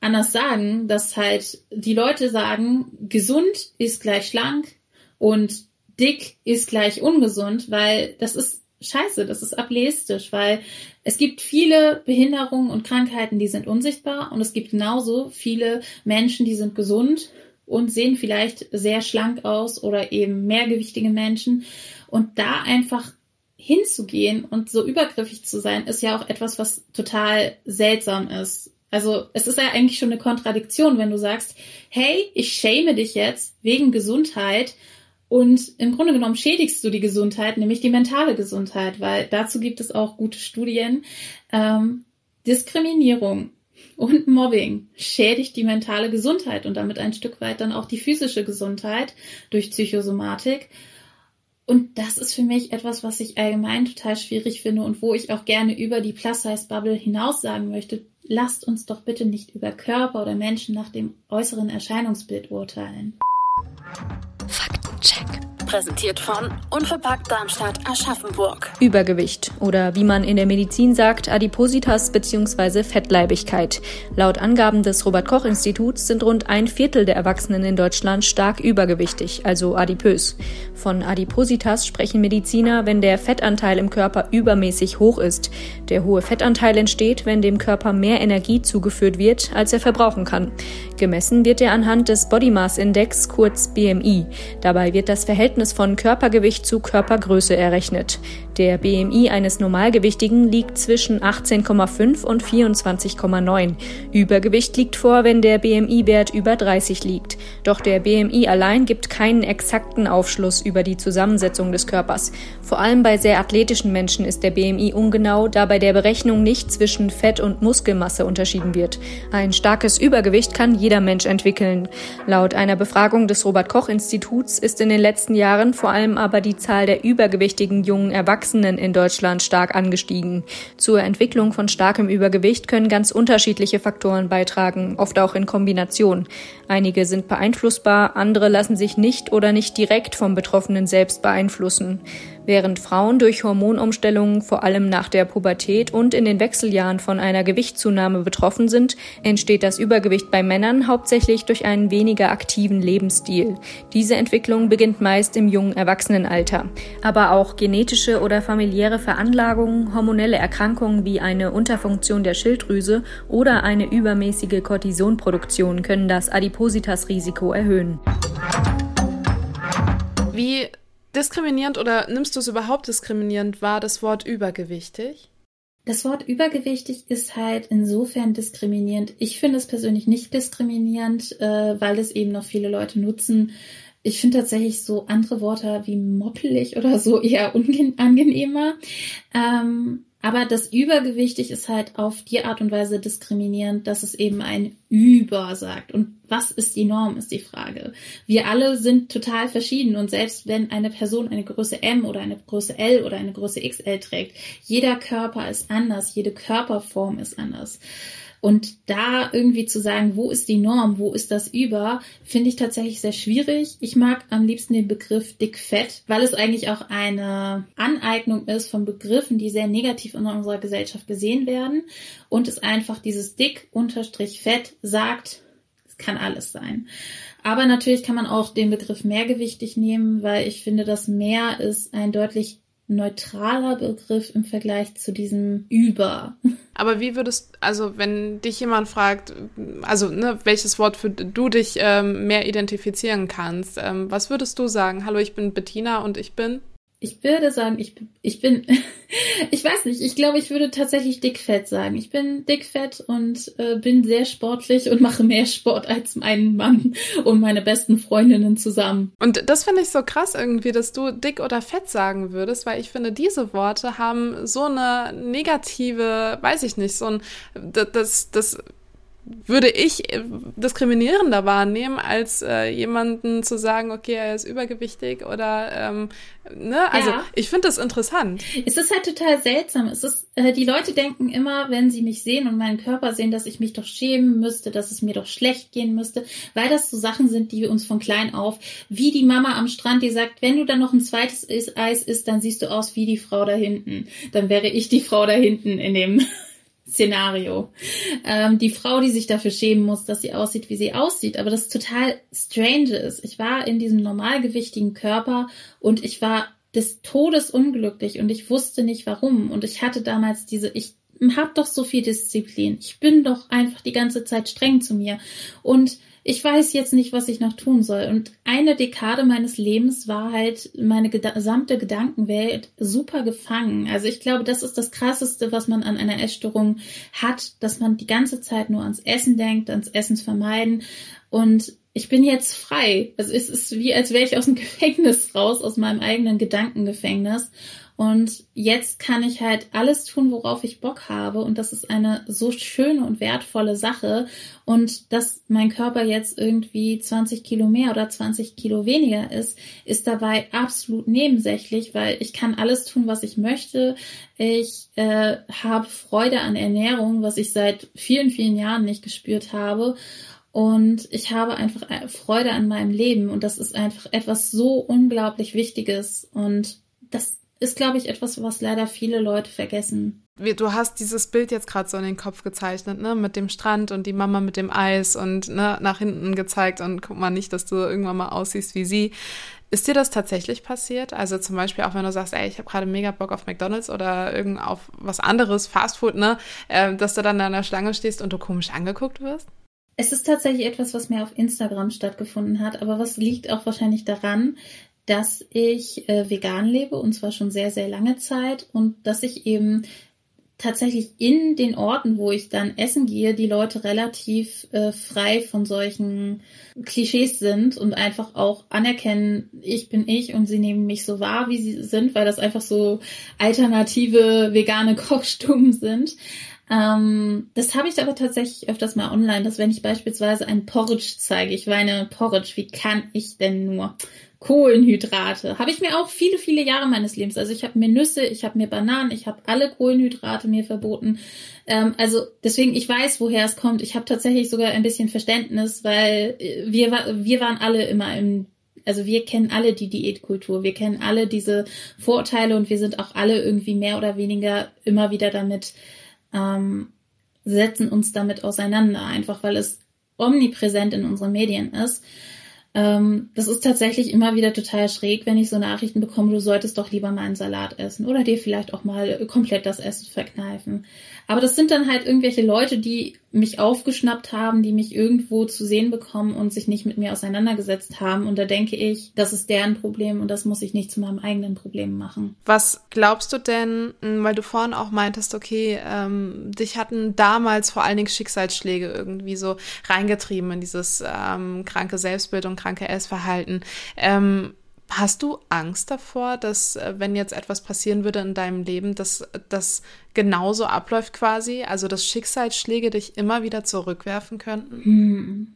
anders sagen, dass halt die Leute sagen, gesund ist gleich schlank und dick ist gleich ungesund, weil das ist scheiße, das ist ableistisch, weil es gibt viele Behinderungen und Krankheiten, die sind unsichtbar und es gibt genauso viele Menschen, die sind gesund und sehen vielleicht sehr schlank aus oder eben mehrgewichtige Menschen. Und da einfach hinzugehen und so übergriffig zu sein, ist ja auch etwas, was total seltsam ist. Also es ist ja eigentlich schon eine Kontradiktion, wenn du sagst, hey, ich schäme dich jetzt wegen Gesundheit und im Grunde genommen schädigst du die Gesundheit, nämlich die mentale Gesundheit, weil dazu gibt es auch gute Studien. Ähm, Diskriminierung und Mobbing schädigt die mentale Gesundheit und damit ein Stück weit dann auch die physische Gesundheit durch Psychosomatik. Und das ist für mich etwas, was ich allgemein total schwierig finde und wo ich auch gerne über die Plus-Size-Bubble hinaus sagen möchte. Lasst uns doch bitte nicht über Körper oder Menschen nach dem äußeren Erscheinungsbild urteilen. Präsentiert von Unverpackt Darmstadt Aschaffenburg. Übergewicht oder wie man in der Medizin sagt, Adipositas bzw. Fettleibigkeit. Laut Angaben des Robert Koch Instituts sind rund ein Viertel der Erwachsenen in Deutschland stark übergewichtig, also adipös. Von Adipositas sprechen Mediziner, wenn der Fettanteil im Körper übermäßig hoch ist. Der hohe Fettanteil entsteht, wenn dem Körper mehr Energie zugeführt wird, als er verbrauchen kann. Gemessen wird er anhand des Body Mass Index, kurz BMI. Dabei wird das Verhältnis Verhältnis von Körpergewicht zu Körpergröße errechnet. Der BMI eines Normalgewichtigen liegt zwischen 18,5 und 24,9. Übergewicht liegt vor, wenn der BMI-Wert über 30 liegt. Doch der BMI allein gibt keinen exakten Aufschluss über die Zusammensetzung des Körpers. Vor allem bei sehr athletischen Menschen ist der BMI ungenau, da bei der Berechnung nicht zwischen Fett- und Muskelmasse unterschieden wird. Ein starkes Übergewicht kann jeder Mensch entwickeln. Laut einer Befragung des Robert Koch Instituts ist in den letzten Jahren Jahren vor allem aber die Zahl der übergewichtigen jungen Erwachsenen in Deutschland stark angestiegen. Zur Entwicklung von starkem Übergewicht können ganz unterschiedliche Faktoren beitragen, oft auch in Kombination. Einige sind beeinflussbar, andere lassen sich nicht oder nicht direkt vom Betroffenen selbst beeinflussen. Während Frauen durch Hormonumstellungen vor allem nach der Pubertät und in den Wechseljahren von einer Gewichtszunahme betroffen sind, entsteht das Übergewicht bei Männern hauptsächlich durch einen weniger aktiven Lebensstil. Diese Entwicklung beginnt meist im jungen Erwachsenenalter. Aber auch genetische oder familiäre Veranlagungen, hormonelle Erkrankungen wie eine Unterfunktion der Schilddrüse oder eine übermäßige Cortisonproduktion können das Adipositas-Risiko erhöhen. Wie diskriminierend oder nimmst du es überhaupt diskriminierend wahr, das Wort übergewichtig? Das Wort übergewichtig ist halt insofern diskriminierend. Ich finde es persönlich nicht diskriminierend, äh, weil es eben noch viele Leute nutzen. Ich finde tatsächlich so andere Worte wie moppelig oder so eher angenehmer. Ähm, aber das Übergewichtig ist halt auf die Art und Weise diskriminierend, dass es eben ein Über sagt. Und was ist die Norm, ist die Frage. Wir alle sind total verschieden und selbst wenn eine Person eine Größe M oder eine Größe L oder eine Größe XL trägt, jeder Körper ist anders, jede Körperform ist anders. Und da irgendwie zu sagen, wo ist die Norm, wo ist das über, finde ich tatsächlich sehr schwierig. Ich mag am liebsten den Begriff dick-fett, weil es eigentlich auch eine Aneignung ist von Begriffen, die sehr negativ in unserer Gesellschaft gesehen werden. Und es einfach dieses dick-fett sagt, es kann alles sein. Aber natürlich kann man auch den Begriff mehrgewichtig nehmen, weil ich finde, das mehr ist ein deutlich neutraler Begriff im Vergleich zu diesem Über. Aber wie würdest, also wenn dich jemand fragt, also ne, welches Wort für du dich ähm, mehr identifizieren kannst, ähm, was würdest du sagen? Hallo, ich bin Bettina und ich bin? Ich würde sagen, ich, ich bin, ich weiß nicht, ich glaube, ich würde tatsächlich dickfett sagen. Ich bin dickfett und äh, bin sehr sportlich und mache mehr Sport als mein Mann und meine besten Freundinnen zusammen. Und das finde ich so krass irgendwie, dass du dick oder fett sagen würdest, weil ich finde, diese Worte haben so eine negative, weiß ich nicht, so ein, das, das würde ich äh, diskriminierender wahrnehmen, als äh, jemanden zu sagen, okay, er ist übergewichtig oder ähm, ne, also ja. ich finde das interessant. Es ist halt total seltsam. Es ist, äh, die Leute denken immer, wenn sie mich sehen und meinen Körper sehen, dass ich mich doch schämen müsste, dass es mir doch schlecht gehen müsste, weil das so Sachen sind, die uns von klein auf, wie die Mama am Strand, die sagt, wenn du dann noch ein zweites Eis isst, dann siehst du aus wie die Frau da hinten. Dann wäre ich die Frau da hinten in dem Szenario. Ähm, die Frau, die sich dafür schämen muss, dass sie aussieht, wie sie aussieht. Aber das total strange ist. Ich war in diesem normalgewichtigen Körper und ich war des Todes unglücklich und ich wusste nicht warum. Und ich hatte damals diese, ich hab doch so viel Disziplin. Ich bin doch einfach die ganze Zeit streng zu mir. Und ich weiß jetzt nicht, was ich noch tun soll. Und eine Dekade meines Lebens war halt meine gesamte Gedankenwelt super gefangen. Also ich glaube, das ist das Krasseste, was man an einer Essstörung hat, dass man die ganze Zeit nur ans Essen denkt, ans Essen vermeiden. Und ich bin jetzt frei. Also es ist wie, als wäre ich aus dem Gefängnis raus, aus meinem eigenen Gedankengefängnis. Und jetzt kann ich halt alles tun, worauf ich Bock habe. Und das ist eine so schöne und wertvolle Sache. Und dass mein Körper jetzt irgendwie 20 Kilo mehr oder 20 Kilo weniger ist, ist dabei absolut nebensächlich, weil ich kann alles tun, was ich möchte. Ich äh, habe Freude an Ernährung, was ich seit vielen, vielen Jahren nicht gespürt habe. Und ich habe einfach äh, Freude an meinem Leben. Und das ist einfach etwas so unglaublich Wichtiges. Und das ist, glaube ich, etwas, was leider viele Leute vergessen. Du hast dieses Bild jetzt gerade so in den Kopf gezeichnet, ne, mit dem Strand und die Mama mit dem Eis und ne, nach hinten gezeigt und guck mal nicht, dass du irgendwann mal aussiehst wie sie. Ist dir das tatsächlich passiert? Also zum Beispiel auch wenn du sagst, ey, ich habe gerade mega Bock auf McDonalds oder irgend auf was anderes, Fastfood, ne, äh, dass du dann da an der Schlange stehst und du komisch angeguckt wirst? Es ist tatsächlich etwas, was mir auf Instagram stattgefunden hat, aber was liegt auch wahrscheinlich daran, dass ich äh, vegan lebe und zwar schon sehr, sehr lange Zeit und dass ich eben tatsächlich in den Orten, wo ich dann essen gehe, die Leute relativ äh, frei von solchen Klischees sind und einfach auch anerkennen, ich bin ich und sie nehmen mich so wahr, wie sie sind, weil das einfach so alternative vegane Kochstuben sind. Ähm, das habe ich aber tatsächlich öfters mal online, dass wenn ich beispielsweise ein Porridge zeige, ich weine Porridge, wie kann ich denn nur? Kohlenhydrate. Habe ich mir auch viele, viele Jahre meines Lebens. Also ich habe mir Nüsse, ich habe mir Bananen, ich habe alle Kohlenhydrate mir verboten. Ähm, also deswegen, ich weiß, woher es kommt. Ich habe tatsächlich sogar ein bisschen Verständnis, weil äh, wir, wir waren alle immer im also wir kennen alle die Diätkultur, wir kennen alle diese Vorurteile und wir sind auch alle irgendwie mehr oder weniger immer wieder damit, ähm, setzen uns damit auseinander, einfach weil es omnipräsent in unseren Medien ist. Ähm, das ist tatsächlich immer wieder total schräg, wenn ich so Nachrichten bekomme, du solltest doch lieber mal einen Salat essen oder dir vielleicht auch mal komplett das Essen verkneifen. Aber das sind dann halt irgendwelche Leute, die mich aufgeschnappt haben, die mich irgendwo zu sehen bekommen und sich nicht mit mir auseinandergesetzt haben. Und da denke ich, das ist deren Problem und das muss ich nicht zu meinem eigenen Problem machen. Was glaubst du denn, weil du vorhin auch meintest, okay, ähm, dich hatten damals vor allen Dingen Schicksalsschläge irgendwie so reingetrieben in dieses ähm, kranke Selbstbild und kranke Essverhalten. Ähm, Hast du Angst davor, dass äh, wenn jetzt etwas passieren würde in deinem Leben, dass das genauso abläuft quasi? Also dass Schicksalsschläge dich immer wieder zurückwerfen könnten? Hm.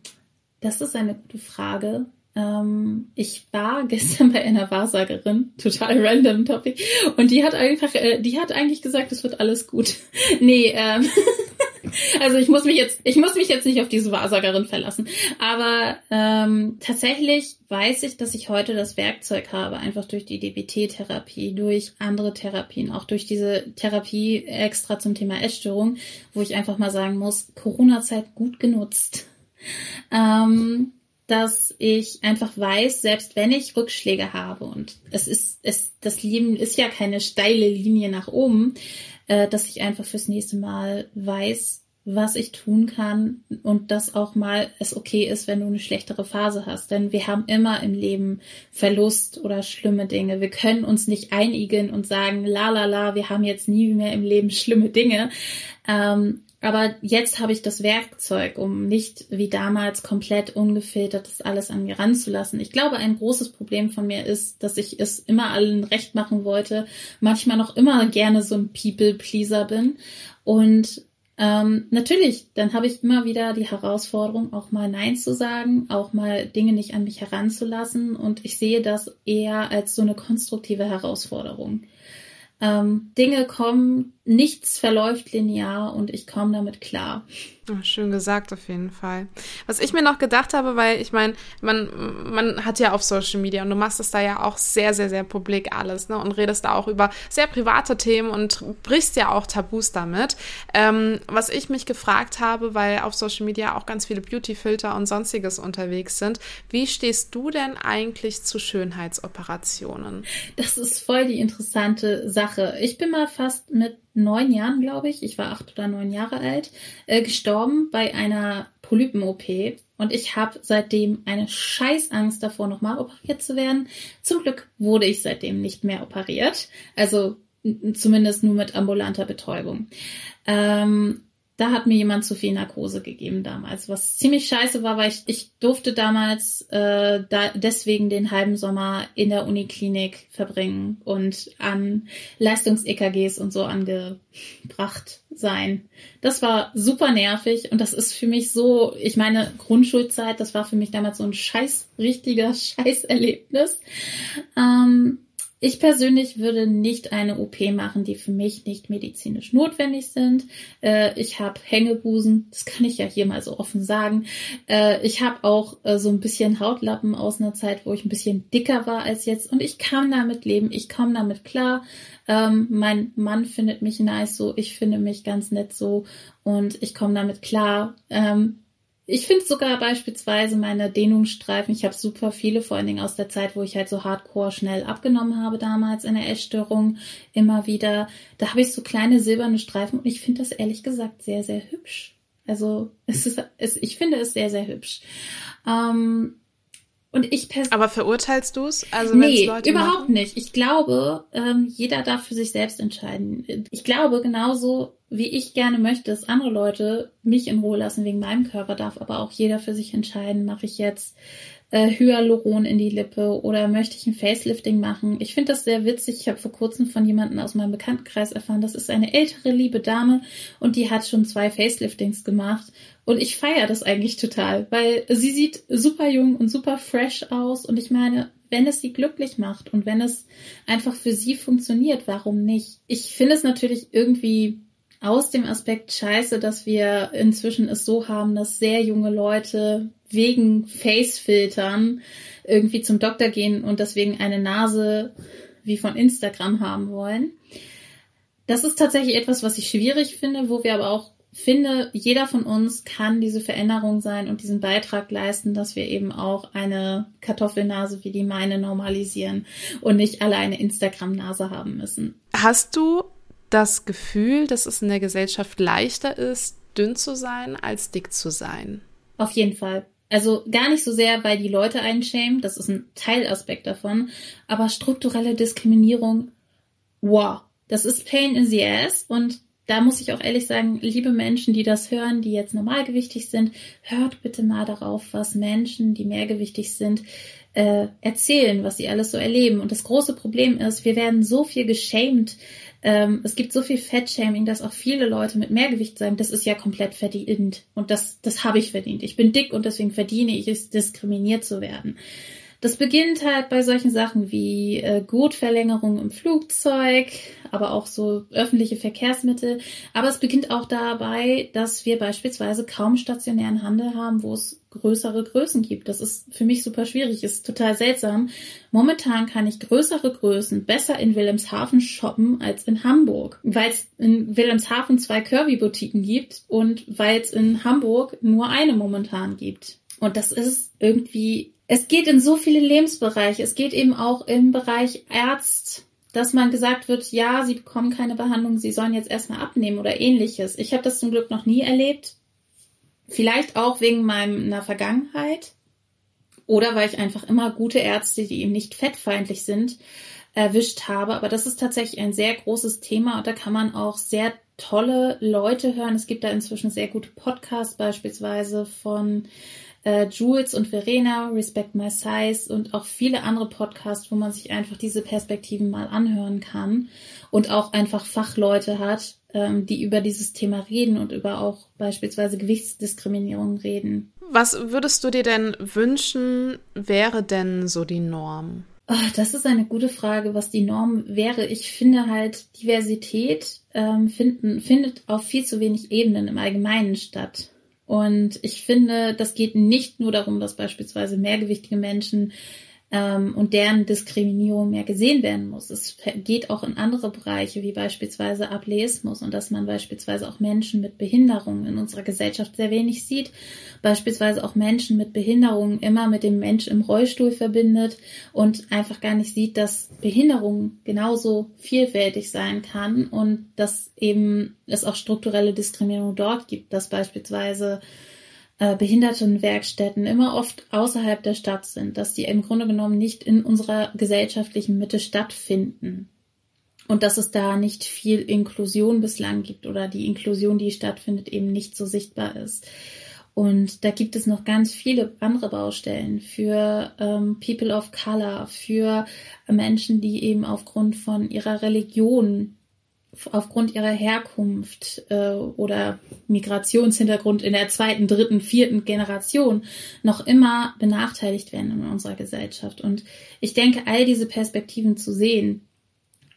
Das ist eine gute Frage. Ähm, ich war gestern bei einer Wahrsagerin, total random Topic, und die hat einfach, äh, die hat eigentlich gesagt, es wird alles gut. nee, ähm, also ich muss mich jetzt, ich muss mich jetzt nicht auf diese Wahrsagerin verlassen. Aber ähm, tatsächlich weiß ich, dass ich heute das Werkzeug habe, einfach durch die DBT-Therapie, durch andere Therapien, auch durch diese Therapie extra zum Thema Essstörung, wo ich einfach mal sagen muss, Corona-Zeit gut genutzt. Ähm, dass ich einfach weiß, selbst wenn ich Rückschläge habe und es ist, es, das Leben ist ja keine steile Linie nach oben, äh, dass ich einfach fürs nächste Mal weiß, was ich tun kann und dass auch mal es okay ist, wenn du eine schlechtere Phase hast. Denn wir haben immer im Leben Verlust oder schlimme Dinge. Wir können uns nicht einigeln und sagen, la la la, wir haben jetzt nie mehr im Leben schlimme Dinge. Ähm, aber jetzt habe ich das Werkzeug, um nicht wie damals komplett ungefiltert das alles an mir ranzulassen. Ich glaube, ein großes Problem von mir ist, dass ich es immer allen recht machen wollte, manchmal noch immer gerne so ein People-Pleaser bin. Und ähm, natürlich, dann habe ich immer wieder die Herausforderung, auch mal Nein zu sagen, auch mal Dinge nicht an mich heranzulassen. Und ich sehe das eher als so eine konstruktive Herausforderung. Ähm, Dinge kommen, nichts verläuft linear und ich komme damit klar. Oh, schön gesagt auf jeden Fall. Was ich mir noch gedacht habe, weil ich meine, man, man hat ja auf Social Media und du machst es da ja auch sehr, sehr, sehr publik alles, ne? Und redest da auch über sehr private Themen und brichst ja auch Tabus damit. Ähm, was ich mich gefragt habe, weil auf Social Media auch ganz viele Beauty-Filter und sonstiges unterwegs sind, wie stehst du denn eigentlich zu Schönheitsoperationen? Das ist voll die interessante Sache. Ich bin mal fast mit neun Jahren, glaube ich, ich war acht oder neun Jahre alt, äh, gestorben bei einer Polypen-OP. Und ich habe seitdem eine Scheißangst davor, nochmal operiert zu werden. Zum Glück wurde ich seitdem nicht mehr operiert. Also zumindest nur mit ambulanter Betäubung. Ähm, da hat mir jemand zu viel Narkose gegeben damals, was ziemlich scheiße war, weil ich, ich durfte damals äh, da deswegen den halben Sommer in der Uniklinik verbringen und an Leistungs-EKGs und so angebracht sein. Das war super nervig und das ist für mich so, ich meine, Grundschulzeit, das war für mich damals so ein scheiß, richtiger Scheißerlebnis. Ähm, ich persönlich würde nicht eine OP machen, die für mich nicht medizinisch notwendig sind. Äh, ich habe Hängebusen, das kann ich ja hier mal so offen sagen. Äh, ich habe auch äh, so ein bisschen Hautlappen aus einer Zeit, wo ich ein bisschen dicker war als jetzt und ich kann damit leben, ich komme damit klar. Ähm, mein Mann findet mich nice so, ich finde mich ganz nett so und ich komme damit klar. Ähm, ich finde sogar beispielsweise meine Dehnungsstreifen, ich habe super viele, vor allen Dingen aus der Zeit, wo ich halt so hardcore schnell abgenommen habe damals in der Essstörung, immer wieder. Da habe ich so kleine silberne Streifen und ich finde das ehrlich gesagt sehr, sehr hübsch. Also es ist, es, ich finde es sehr, sehr hübsch. Ähm, und ich Aber verurteilst du es? Also nee, Leute überhaupt machen? nicht. Ich glaube, ähm, jeder darf für sich selbst entscheiden. Ich glaube, genauso wie ich gerne möchte, dass andere Leute mich in Ruhe lassen wegen meinem Körper, darf aber auch jeder für sich entscheiden, mache ich jetzt äh, Hyaluron in die Lippe oder möchte ich ein Facelifting machen. Ich finde das sehr witzig. Ich habe vor kurzem von jemandem aus meinem Bekanntenkreis erfahren, das ist eine ältere, liebe Dame und die hat schon zwei Faceliftings gemacht. Und ich feiere das eigentlich total, weil sie sieht super jung und super fresh aus. Und ich meine, wenn es sie glücklich macht und wenn es einfach für sie funktioniert, warum nicht? Ich finde es natürlich irgendwie aus dem Aspekt scheiße, dass wir inzwischen es so haben, dass sehr junge Leute wegen Facefiltern irgendwie zum Doktor gehen und deswegen eine Nase wie von Instagram haben wollen. Das ist tatsächlich etwas, was ich schwierig finde, wo wir aber auch finde, jeder von uns kann diese Veränderung sein und diesen Beitrag leisten, dass wir eben auch eine Kartoffelnase wie die meine normalisieren und nicht alle eine Instagram-Nase haben müssen. Hast du das Gefühl, dass es in der Gesellschaft leichter ist, dünn zu sein, als dick zu sein? Auf jeden Fall. Also gar nicht so sehr, weil die Leute einschämen, das ist ein Teilaspekt davon, aber strukturelle Diskriminierung, wow, das ist Pain in the Ass und da muss ich auch ehrlich sagen, liebe Menschen, die das hören, die jetzt normalgewichtig sind, hört bitte mal darauf, was Menschen, die mehrgewichtig sind, äh, erzählen, was sie alles so erleben. Und das große Problem ist, wir werden so viel geschämt, ähm, es gibt so viel Fettshaming, dass auch viele Leute mit Mehrgewicht sagen, das ist ja komplett verdient und das, das habe ich verdient. Ich bin dick und deswegen verdiene ich es, diskriminiert zu werden. Das beginnt halt bei solchen Sachen wie äh, Gurtverlängerung im Flugzeug, aber auch so öffentliche Verkehrsmittel. Aber es beginnt auch dabei, dass wir beispielsweise kaum stationären Handel haben, wo es größere Größen gibt. Das ist für mich super schwierig, ist total seltsam. Momentan kann ich größere Größen besser in Wilhelmshaven shoppen als in Hamburg, weil es in Wilhelmshaven zwei Curvy-Boutiquen gibt und weil es in Hamburg nur eine momentan gibt. Und das ist irgendwie es geht in so viele Lebensbereiche. Es geht eben auch im Bereich Arzt, dass man gesagt wird, ja, sie bekommen keine Behandlung, sie sollen jetzt erstmal abnehmen oder ähnliches. Ich habe das zum Glück noch nie erlebt. Vielleicht auch wegen meiner Vergangenheit. Oder weil ich einfach immer gute Ärzte, die eben nicht fettfeindlich sind, erwischt habe. Aber das ist tatsächlich ein sehr großes Thema und da kann man auch sehr tolle Leute hören. Es gibt da inzwischen sehr gute Podcasts beispielsweise von äh, Jules und Verena, Respect My Size und auch viele andere Podcasts, wo man sich einfach diese Perspektiven mal anhören kann und auch einfach Fachleute hat, ähm, die über dieses Thema reden und über auch beispielsweise Gewichtsdiskriminierung reden. Was würdest du dir denn wünschen, wäre denn so die Norm? Oh, das ist eine gute Frage, was die Norm wäre. Ich finde halt, Diversität ähm, finden, findet auf viel zu wenig Ebenen im Allgemeinen statt. Und ich finde, das geht nicht nur darum, dass beispielsweise mehrgewichtige Menschen ähm, und deren Diskriminierung mehr gesehen werden muss. Es geht auch in andere Bereiche, wie beispielsweise Ableismus und dass man beispielsweise auch Menschen mit Behinderungen in unserer Gesellschaft sehr wenig sieht, beispielsweise auch Menschen mit Behinderungen immer mit dem Mensch im Rollstuhl verbindet und einfach gar nicht sieht, dass Behinderung genauso vielfältig sein kann und dass eben es auch strukturelle Diskriminierung dort gibt, dass beispielsweise äh, Behindertenwerkstätten immer oft außerhalb der Stadt sind, dass die im Grunde genommen nicht in unserer gesellschaftlichen Mitte stattfinden. Und dass es da nicht viel Inklusion bislang gibt oder die Inklusion, die stattfindet, eben nicht so sichtbar ist. Und da gibt es noch ganz viele andere Baustellen für ähm, People of Color, für Menschen, die eben aufgrund von ihrer Religion aufgrund ihrer Herkunft äh, oder Migrationshintergrund in der zweiten, dritten, vierten Generation noch immer benachteiligt werden in unserer Gesellschaft. Und ich denke, all diese Perspektiven zu sehen,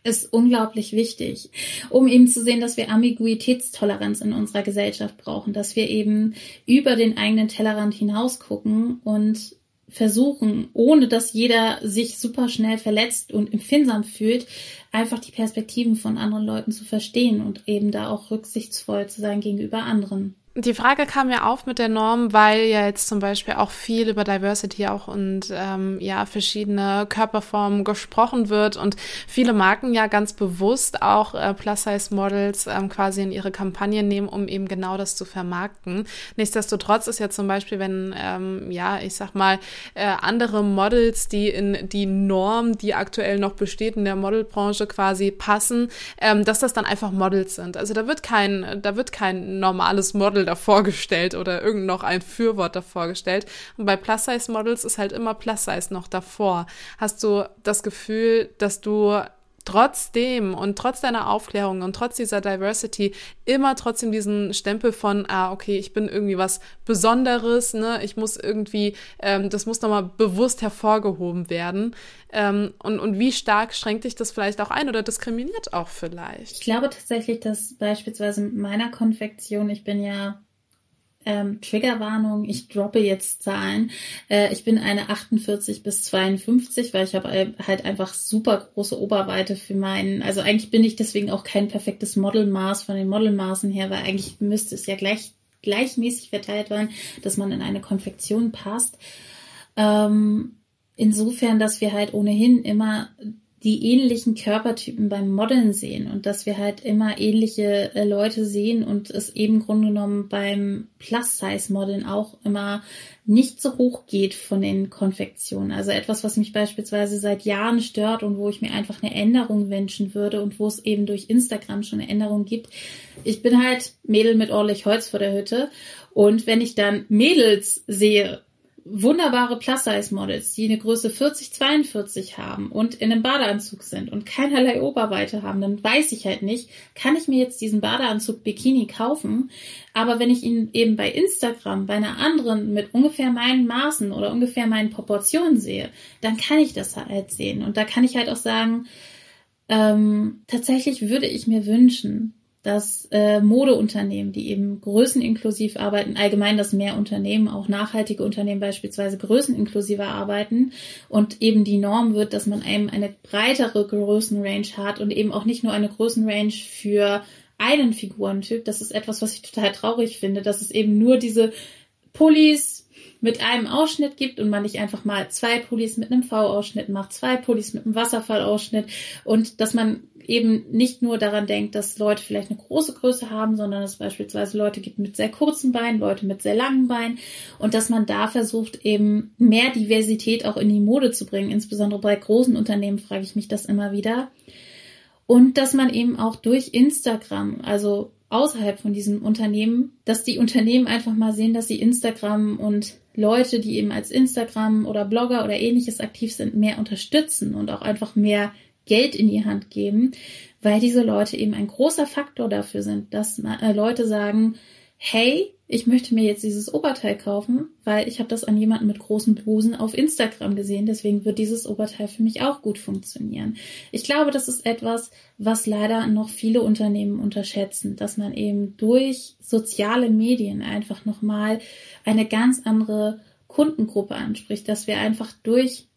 ist unglaublich wichtig, um eben zu sehen, dass wir Ambiguitätstoleranz in unserer Gesellschaft brauchen, dass wir eben über den eigenen Tellerrand hinaus gucken und versuchen, ohne dass jeder sich super schnell verletzt und empfindsam fühlt, einfach die Perspektiven von anderen Leuten zu verstehen und eben da auch rücksichtsvoll zu sein gegenüber anderen. Die Frage kam ja auf mit der Norm, weil ja jetzt zum Beispiel auch viel über Diversity auch und ähm, ja verschiedene Körperformen gesprochen wird und viele Marken ja ganz bewusst auch äh, Plus-Size-Models ähm, quasi in ihre Kampagnen nehmen, um eben genau das zu vermarkten. Nichtsdestotrotz ist ja zum Beispiel, wenn ähm, ja ich sag mal äh, andere Models, die in die Norm, die aktuell noch besteht in der Modelbranche quasi passen, ähm, dass das dann einfach Models sind. Also da wird kein da wird kein normales Model Model davor gestellt oder irgend noch ein Fürwort davor gestellt. Und bei Plus-Size-Models ist halt immer Plus-Size noch davor. Hast du das Gefühl, dass du trotzdem und trotz deiner Aufklärung und trotz dieser Diversity immer trotzdem diesen Stempel von, ah, okay, ich bin irgendwie was Besonderes, ne, ich muss irgendwie, ähm, das muss nochmal bewusst hervorgehoben werden. Ähm, und, und wie stark schränkt dich das vielleicht auch ein oder diskriminiert auch vielleicht? Ich glaube tatsächlich, dass beispielsweise mit meiner Konfektion, ich bin ja ähm, Triggerwarnung, ich droppe jetzt Zahlen. Äh, ich bin eine 48 bis 52, weil ich habe halt einfach super große Oberweite für meinen, also eigentlich bin ich deswegen auch kein perfektes Modelmaß von den Modelmaßen her, weil eigentlich müsste es ja gleich gleichmäßig verteilt werden, dass man in eine Konfektion passt. Ähm, Insofern, dass wir halt ohnehin immer die ähnlichen Körpertypen beim Modeln sehen und dass wir halt immer ähnliche äh, Leute sehen und es eben Grunde genommen beim Plus-Size-Modeln auch immer nicht so hoch geht von den Konfektionen. Also etwas, was mich beispielsweise seit Jahren stört und wo ich mir einfach eine Änderung wünschen würde und wo es eben durch Instagram schon eine Änderung gibt. Ich bin halt Mädel mit ordentlich Holz vor der Hütte und wenn ich dann Mädels sehe, wunderbare Plus-Size-Models, die eine Größe 40, 42 haben und in einem Badeanzug sind und keinerlei Oberweite haben, dann weiß ich halt nicht, kann ich mir jetzt diesen Badeanzug Bikini kaufen? Aber wenn ich ihn eben bei Instagram, bei einer anderen mit ungefähr meinen Maßen oder ungefähr meinen Proportionen sehe, dann kann ich das halt sehen. Und da kann ich halt auch sagen, ähm, tatsächlich würde ich mir wünschen, dass äh, Modeunternehmen, die eben größeninklusiv arbeiten, allgemein dass mehr Unternehmen, auch nachhaltige Unternehmen beispielsweise größeninklusiver arbeiten und eben die Norm wird, dass man eben eine breitere Größenrange hat und eben auch nicht nur eine Größenrange für einen Figurentyp. Das ist etwas, was ich total traurig finde, dass es eben nur diese Pullis mit einem Ausschnitt gibt und man nicht einfach mal zwei Pullis mit einem V-Ausschnitt macht, zwei Pullis mit einem Wasserfallausschnitt und dass man eben nicht nur daran denkt, dass Leute vielleicht eine große Größe haben, sondern es beispielsweise Leute gibt mit sehr kurzen Beinen, Leute mit sehr langen Beinen und dass man da versucht, eben mehr Diversität auch in die Mode zu bringen. Insbesondere bei großen Unternehmen frage ich mich das immer wieder. Und dass man eben auch durch Instagram, also außerhalb von diesem Unternehmen, dass die Unternehmen einfach mal sehen, dass sie Instagram und Leute, die eben als Instagram oder Blogger oder ähnliches aktiv sind, mehr unterstützen und auch einfach mehr Geld in die Hand geben, weil diese Leute eben ein großer Faktor dafür sind, dass äh, Leute sagen, hey, ich möchte mir jetzt dieses Oberteil kaufen, weil ich habe das an jemanden mit großen Blusen auf Instagram gesehen, deswegen wird dieses Oberteil für mich auch gut funktionieren. Ich glaube, das ist etwas, was leider noch viele Unternehmen unterschätzen, dass man eben durch soziale Medien einfach nochmal eine ganz andere Kundengruppe anspricht, dass wir einfach durch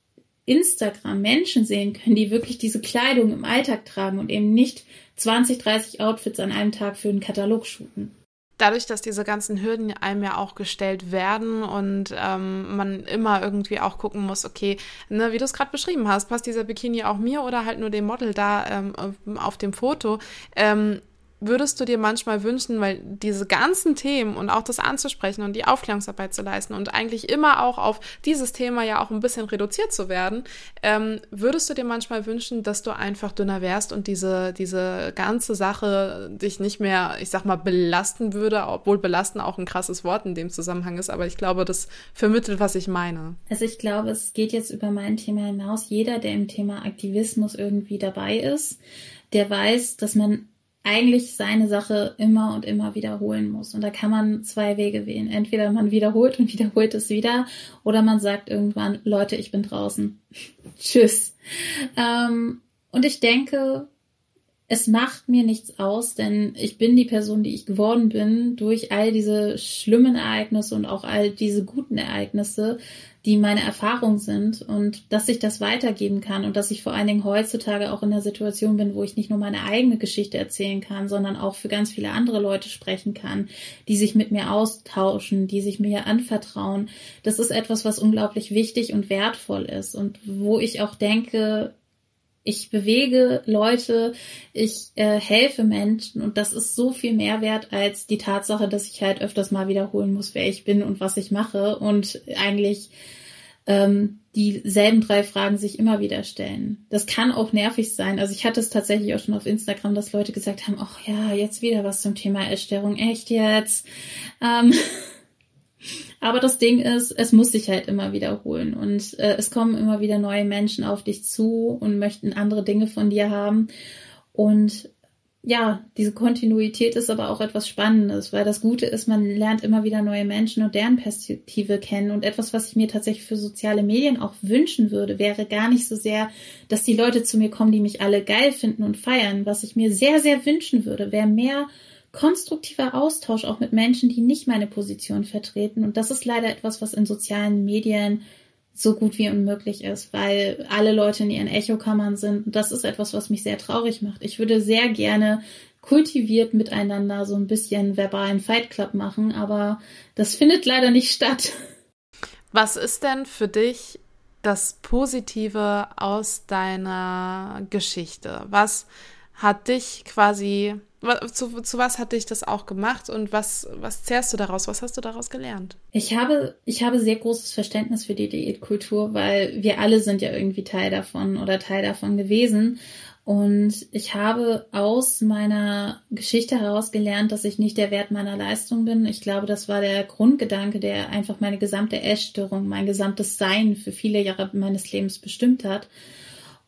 Instagram Menschen sehen können, die wirklich diese Kleidung im Alltag tragen und eben nicht 20, 30 Outfits an einem Tag für einen Katalog shooten dadurch, dass diese ganzen Hürden einem ja auch gestellt werden und ähm, man immer irgendwie auch gucken muss, okay, ne, wie du es gerade beschrieben hast, passt dieser Bikini auch mir oder halt nur dem Model da ähm, auf dem Foto? Ähm, würdest du dir manchmal wünschen, weil diese ganzen Themen und auch das anzusprechen und die Aufklärungsarbeit zu leisten und eigentlich immer auch auf dieses Thema ja auch ein bisschen reduziert zu werden, ähm, würdest du dir manchmal wünschen, dass du einfach dünner wärst und diese, diese ganze Sache dich nicht mehr, ich sag mal, belasten würde, obwohl belasten auch ein krasses Wort in dem Zusammenhang ist, aber ich glaube, das vermittelt, was ich meine. Also ich glaube, es geht jetzt über mein Thema hinaus. Jeder, der im Thema Aktivismus irgendwie dabei ist, der weiß, dass man eigentlich seine Sache immer und immer wiederholen muss. Und da kann man zwei Wege wählen. Entweder man wiederholt und wiederholt es wieder oder man sagt irgendwann, Leute, ich bin draußen. Tschüss. Ähm, und ich denke, es macht mir nichts aus, denn ich bin die Person, die ich geworden bin, durch all diese schlimmen Ereignisse und auch all diese guten Ereignisse, die meine Erfahrung sind und dass ich das weitergeben kann und dass ich vor allen Dingen heutzutage auch in der Situation bin, wo ich nicht nur meine eigene Geschichte erzählen kann, sondern auch für ganz viele andere Leute sprechen kann, die sich mit mir austauschen, die sich mir anvertrauen. Das ist etwas, was unglaublich wichtig und wertvoll ist und wo ich auch denke, ich bewege Leute, ich äh, helfe Menschen und das ist so viel mehr wert als die Tatsache, dass ich halt öfters mal wiederholen muss, wer ich bin und was ich mache und eigentlich ähm, dieselben drei Fragen sich immer wieder stellen. Das kann auch nervig sein. Also ich hatte es tatsächlich auch schon auf Instagram, dass Leute gesagt haben, ach ja, jetzt wieder was zum Thema Essstörung, echt jetzt. Ähm, aber das Ding ist, es muss sich halt immer wiederholen und äh, es kommen immer wieder neue Menschen auf dich zu und möchten andere Dinge von dir haben. Und ja, diese Kontinuität ist aber auch etwas Spannendes, weil das Gute ist, man lernt immer wieder neue Menschen und deren Perspektive kennen. Und etwas, was ich mir tatsächlich für soziale Medien auch wünschen würde, wäre gar nicht so sehr, dass die Leute zu mir kommen, die mich alle geil finden und feiern. Was ich mir sehr, sehr wünschen würde, wäre mehr konstruktiver Austausch auch mit Menschen, die nicht meine Position vertreten. Und das ist leider etwas, was in sozialen Medien so gut wie unmöglich ist, weil alle Leute in ihren Echokammern sind. Und das ist etwas, was mich sehr traurig macht. Ich würde sehr gerne kultiviert miteinander so ein bisschen verbalen Fight Club machen, aber das findet leider nicht statt. Was ist denn für dich das Positive aus deiner Geschichte? Was hat dich quasi zu, zu was hat dich das auch gemacht und was, was zehrst du daraus? Was hast du daraus gelernt? Ich habe, ich habe sehr großes Verständnis für die Diätkultur, weil wir alle sind ja irgendwie Teil davon oder Teil davon gewesen. Und ich habe aus meiner Geschichte heraus gelernt, dass ich nicht der Wert meiner Leistung bin. Ich glaube, das war der Grundgedanke, der einfach meine gesamte Essstörung, mein gesamtes Sein für viele Jahre meines Lebens bestimmt hat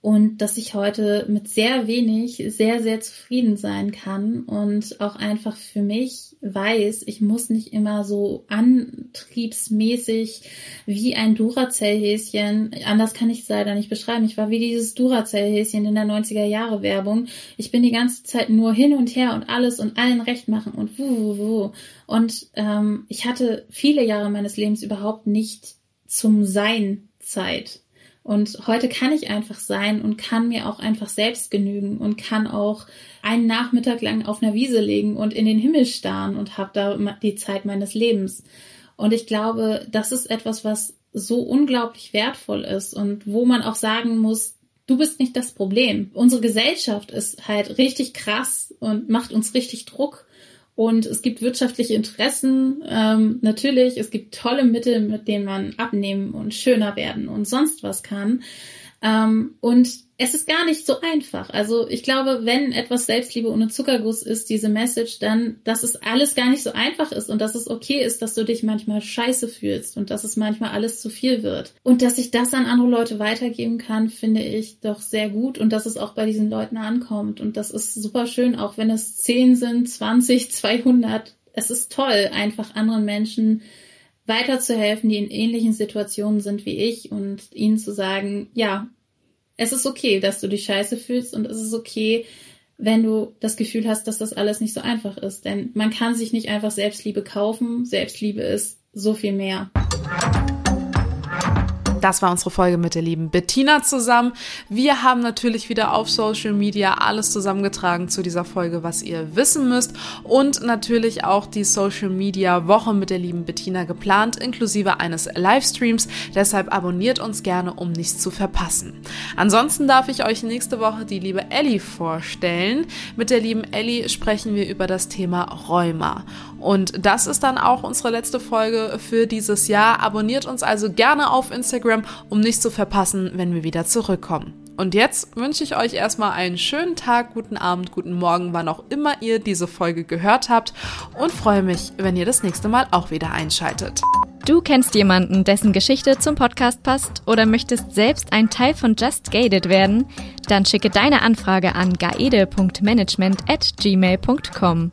und dass ich heute mit sehr wenig sehr, sehr zufrieden sein kann und auch einfach für mich weiß, ich muss nicht immer so antriebsmäßig wie ein Duracell-Häschen, anders kann ich es leider nicht beschreiben, ich war wie dieses Duracell-Häschen in der 90er Jahre Werbung. Ich bin die ganze Zeit nur hin und her und alles und allen recht machen und wuh, wuh, wuh. Und ähm, ich hatte viele Jahre meines Lebens überhaupt nicht zum Sein Zeit. Und heute kann ich einfach sein und kann mir auch einfach selbst genügen und kann auch einen Nachmittag lang auf einer Wiese legen und in den Himmel starren und habe da die Zeit meines Lebens. Und ich glaube, das ist etwas, was so unglaublich wertvoll ist und wo man auch sagen muss, du bist nicht das Problem. Unsere Gesellschaft ist halt richtig krass und macht uns richtig Druck. Und es gibt wirtschaftliche Interessen, ähm, natürlich. Es gibt tolle Mittel, mit denen man abnehmen und schöner werden und sonst was kann. Ähm, und es ist gar nicht so einfach. Also ich glaube, wenn etwas Selbstliebe ohne Zuckerguss ist, diese Message, dann, dass es alles gar nicht so einfach ist und dass es okay ist, dass du dich manchmal scheiße fühlst und dass es manchmal alles zu viel wird. Und dass ich das an andere Leute weitergeben kann, finde ich doch sehr gut und dass es auch bei diesen Leuten ankommt. Und das ist super schön, auch wenn es 10 sind, 20, 200. Es ist toll, einfach anderen Menschen weiterzuhelfen, die in ähnlichen Situationen sind wie ich und ihnen zu sagen, ja, es ist okay, dass du dich scheiße fühlst und es ist okay, wenn du das Gefühl hast, dass das alles nicht so einfach ist. Denn man kann sich nicht einfach Selbstliebe kaufen. Selbstliebe ist so viel mehr. Das war unsere Folge mit der lieben Bettina zusammen. Wir haben natürlich wieder auf Social Media alles zusammengetragen zu dieser Folge, was ihr wissen müsst und natürlich auch die Social Media Woche mit der lieben Bettina geplant, inklusive eines Livestreams. Deshalb abonniert uns gerne, um nichts zu verpassen. Ansonsten darf ich euch nächste Woche die liebe Ellie vorstellen. Mit der lieben Ellie sprechen wir über das Thema Rheuma. Und das ist dann auch unsere letzte Folge für dieses Jahr. Abonniert uns also gerne auf Instagram, um nichts zu verpassen, wenn wir wieder zurückkommen. Und jetzt wünsche ich euch erstmal einen schönen Tag, guten Abend, guten Morgen, wann auch immer ihr diese Folge gehört habt und freue mich, wenn ihr das nächste Mal auch wieder einschaltet. Du kennst jemanden, dessen Geschichte zum Podcast passt oder möchtest selbst ein Teil von Just Gated werden? Dann schicke deine Anfrage an gaede.management at gmail.com.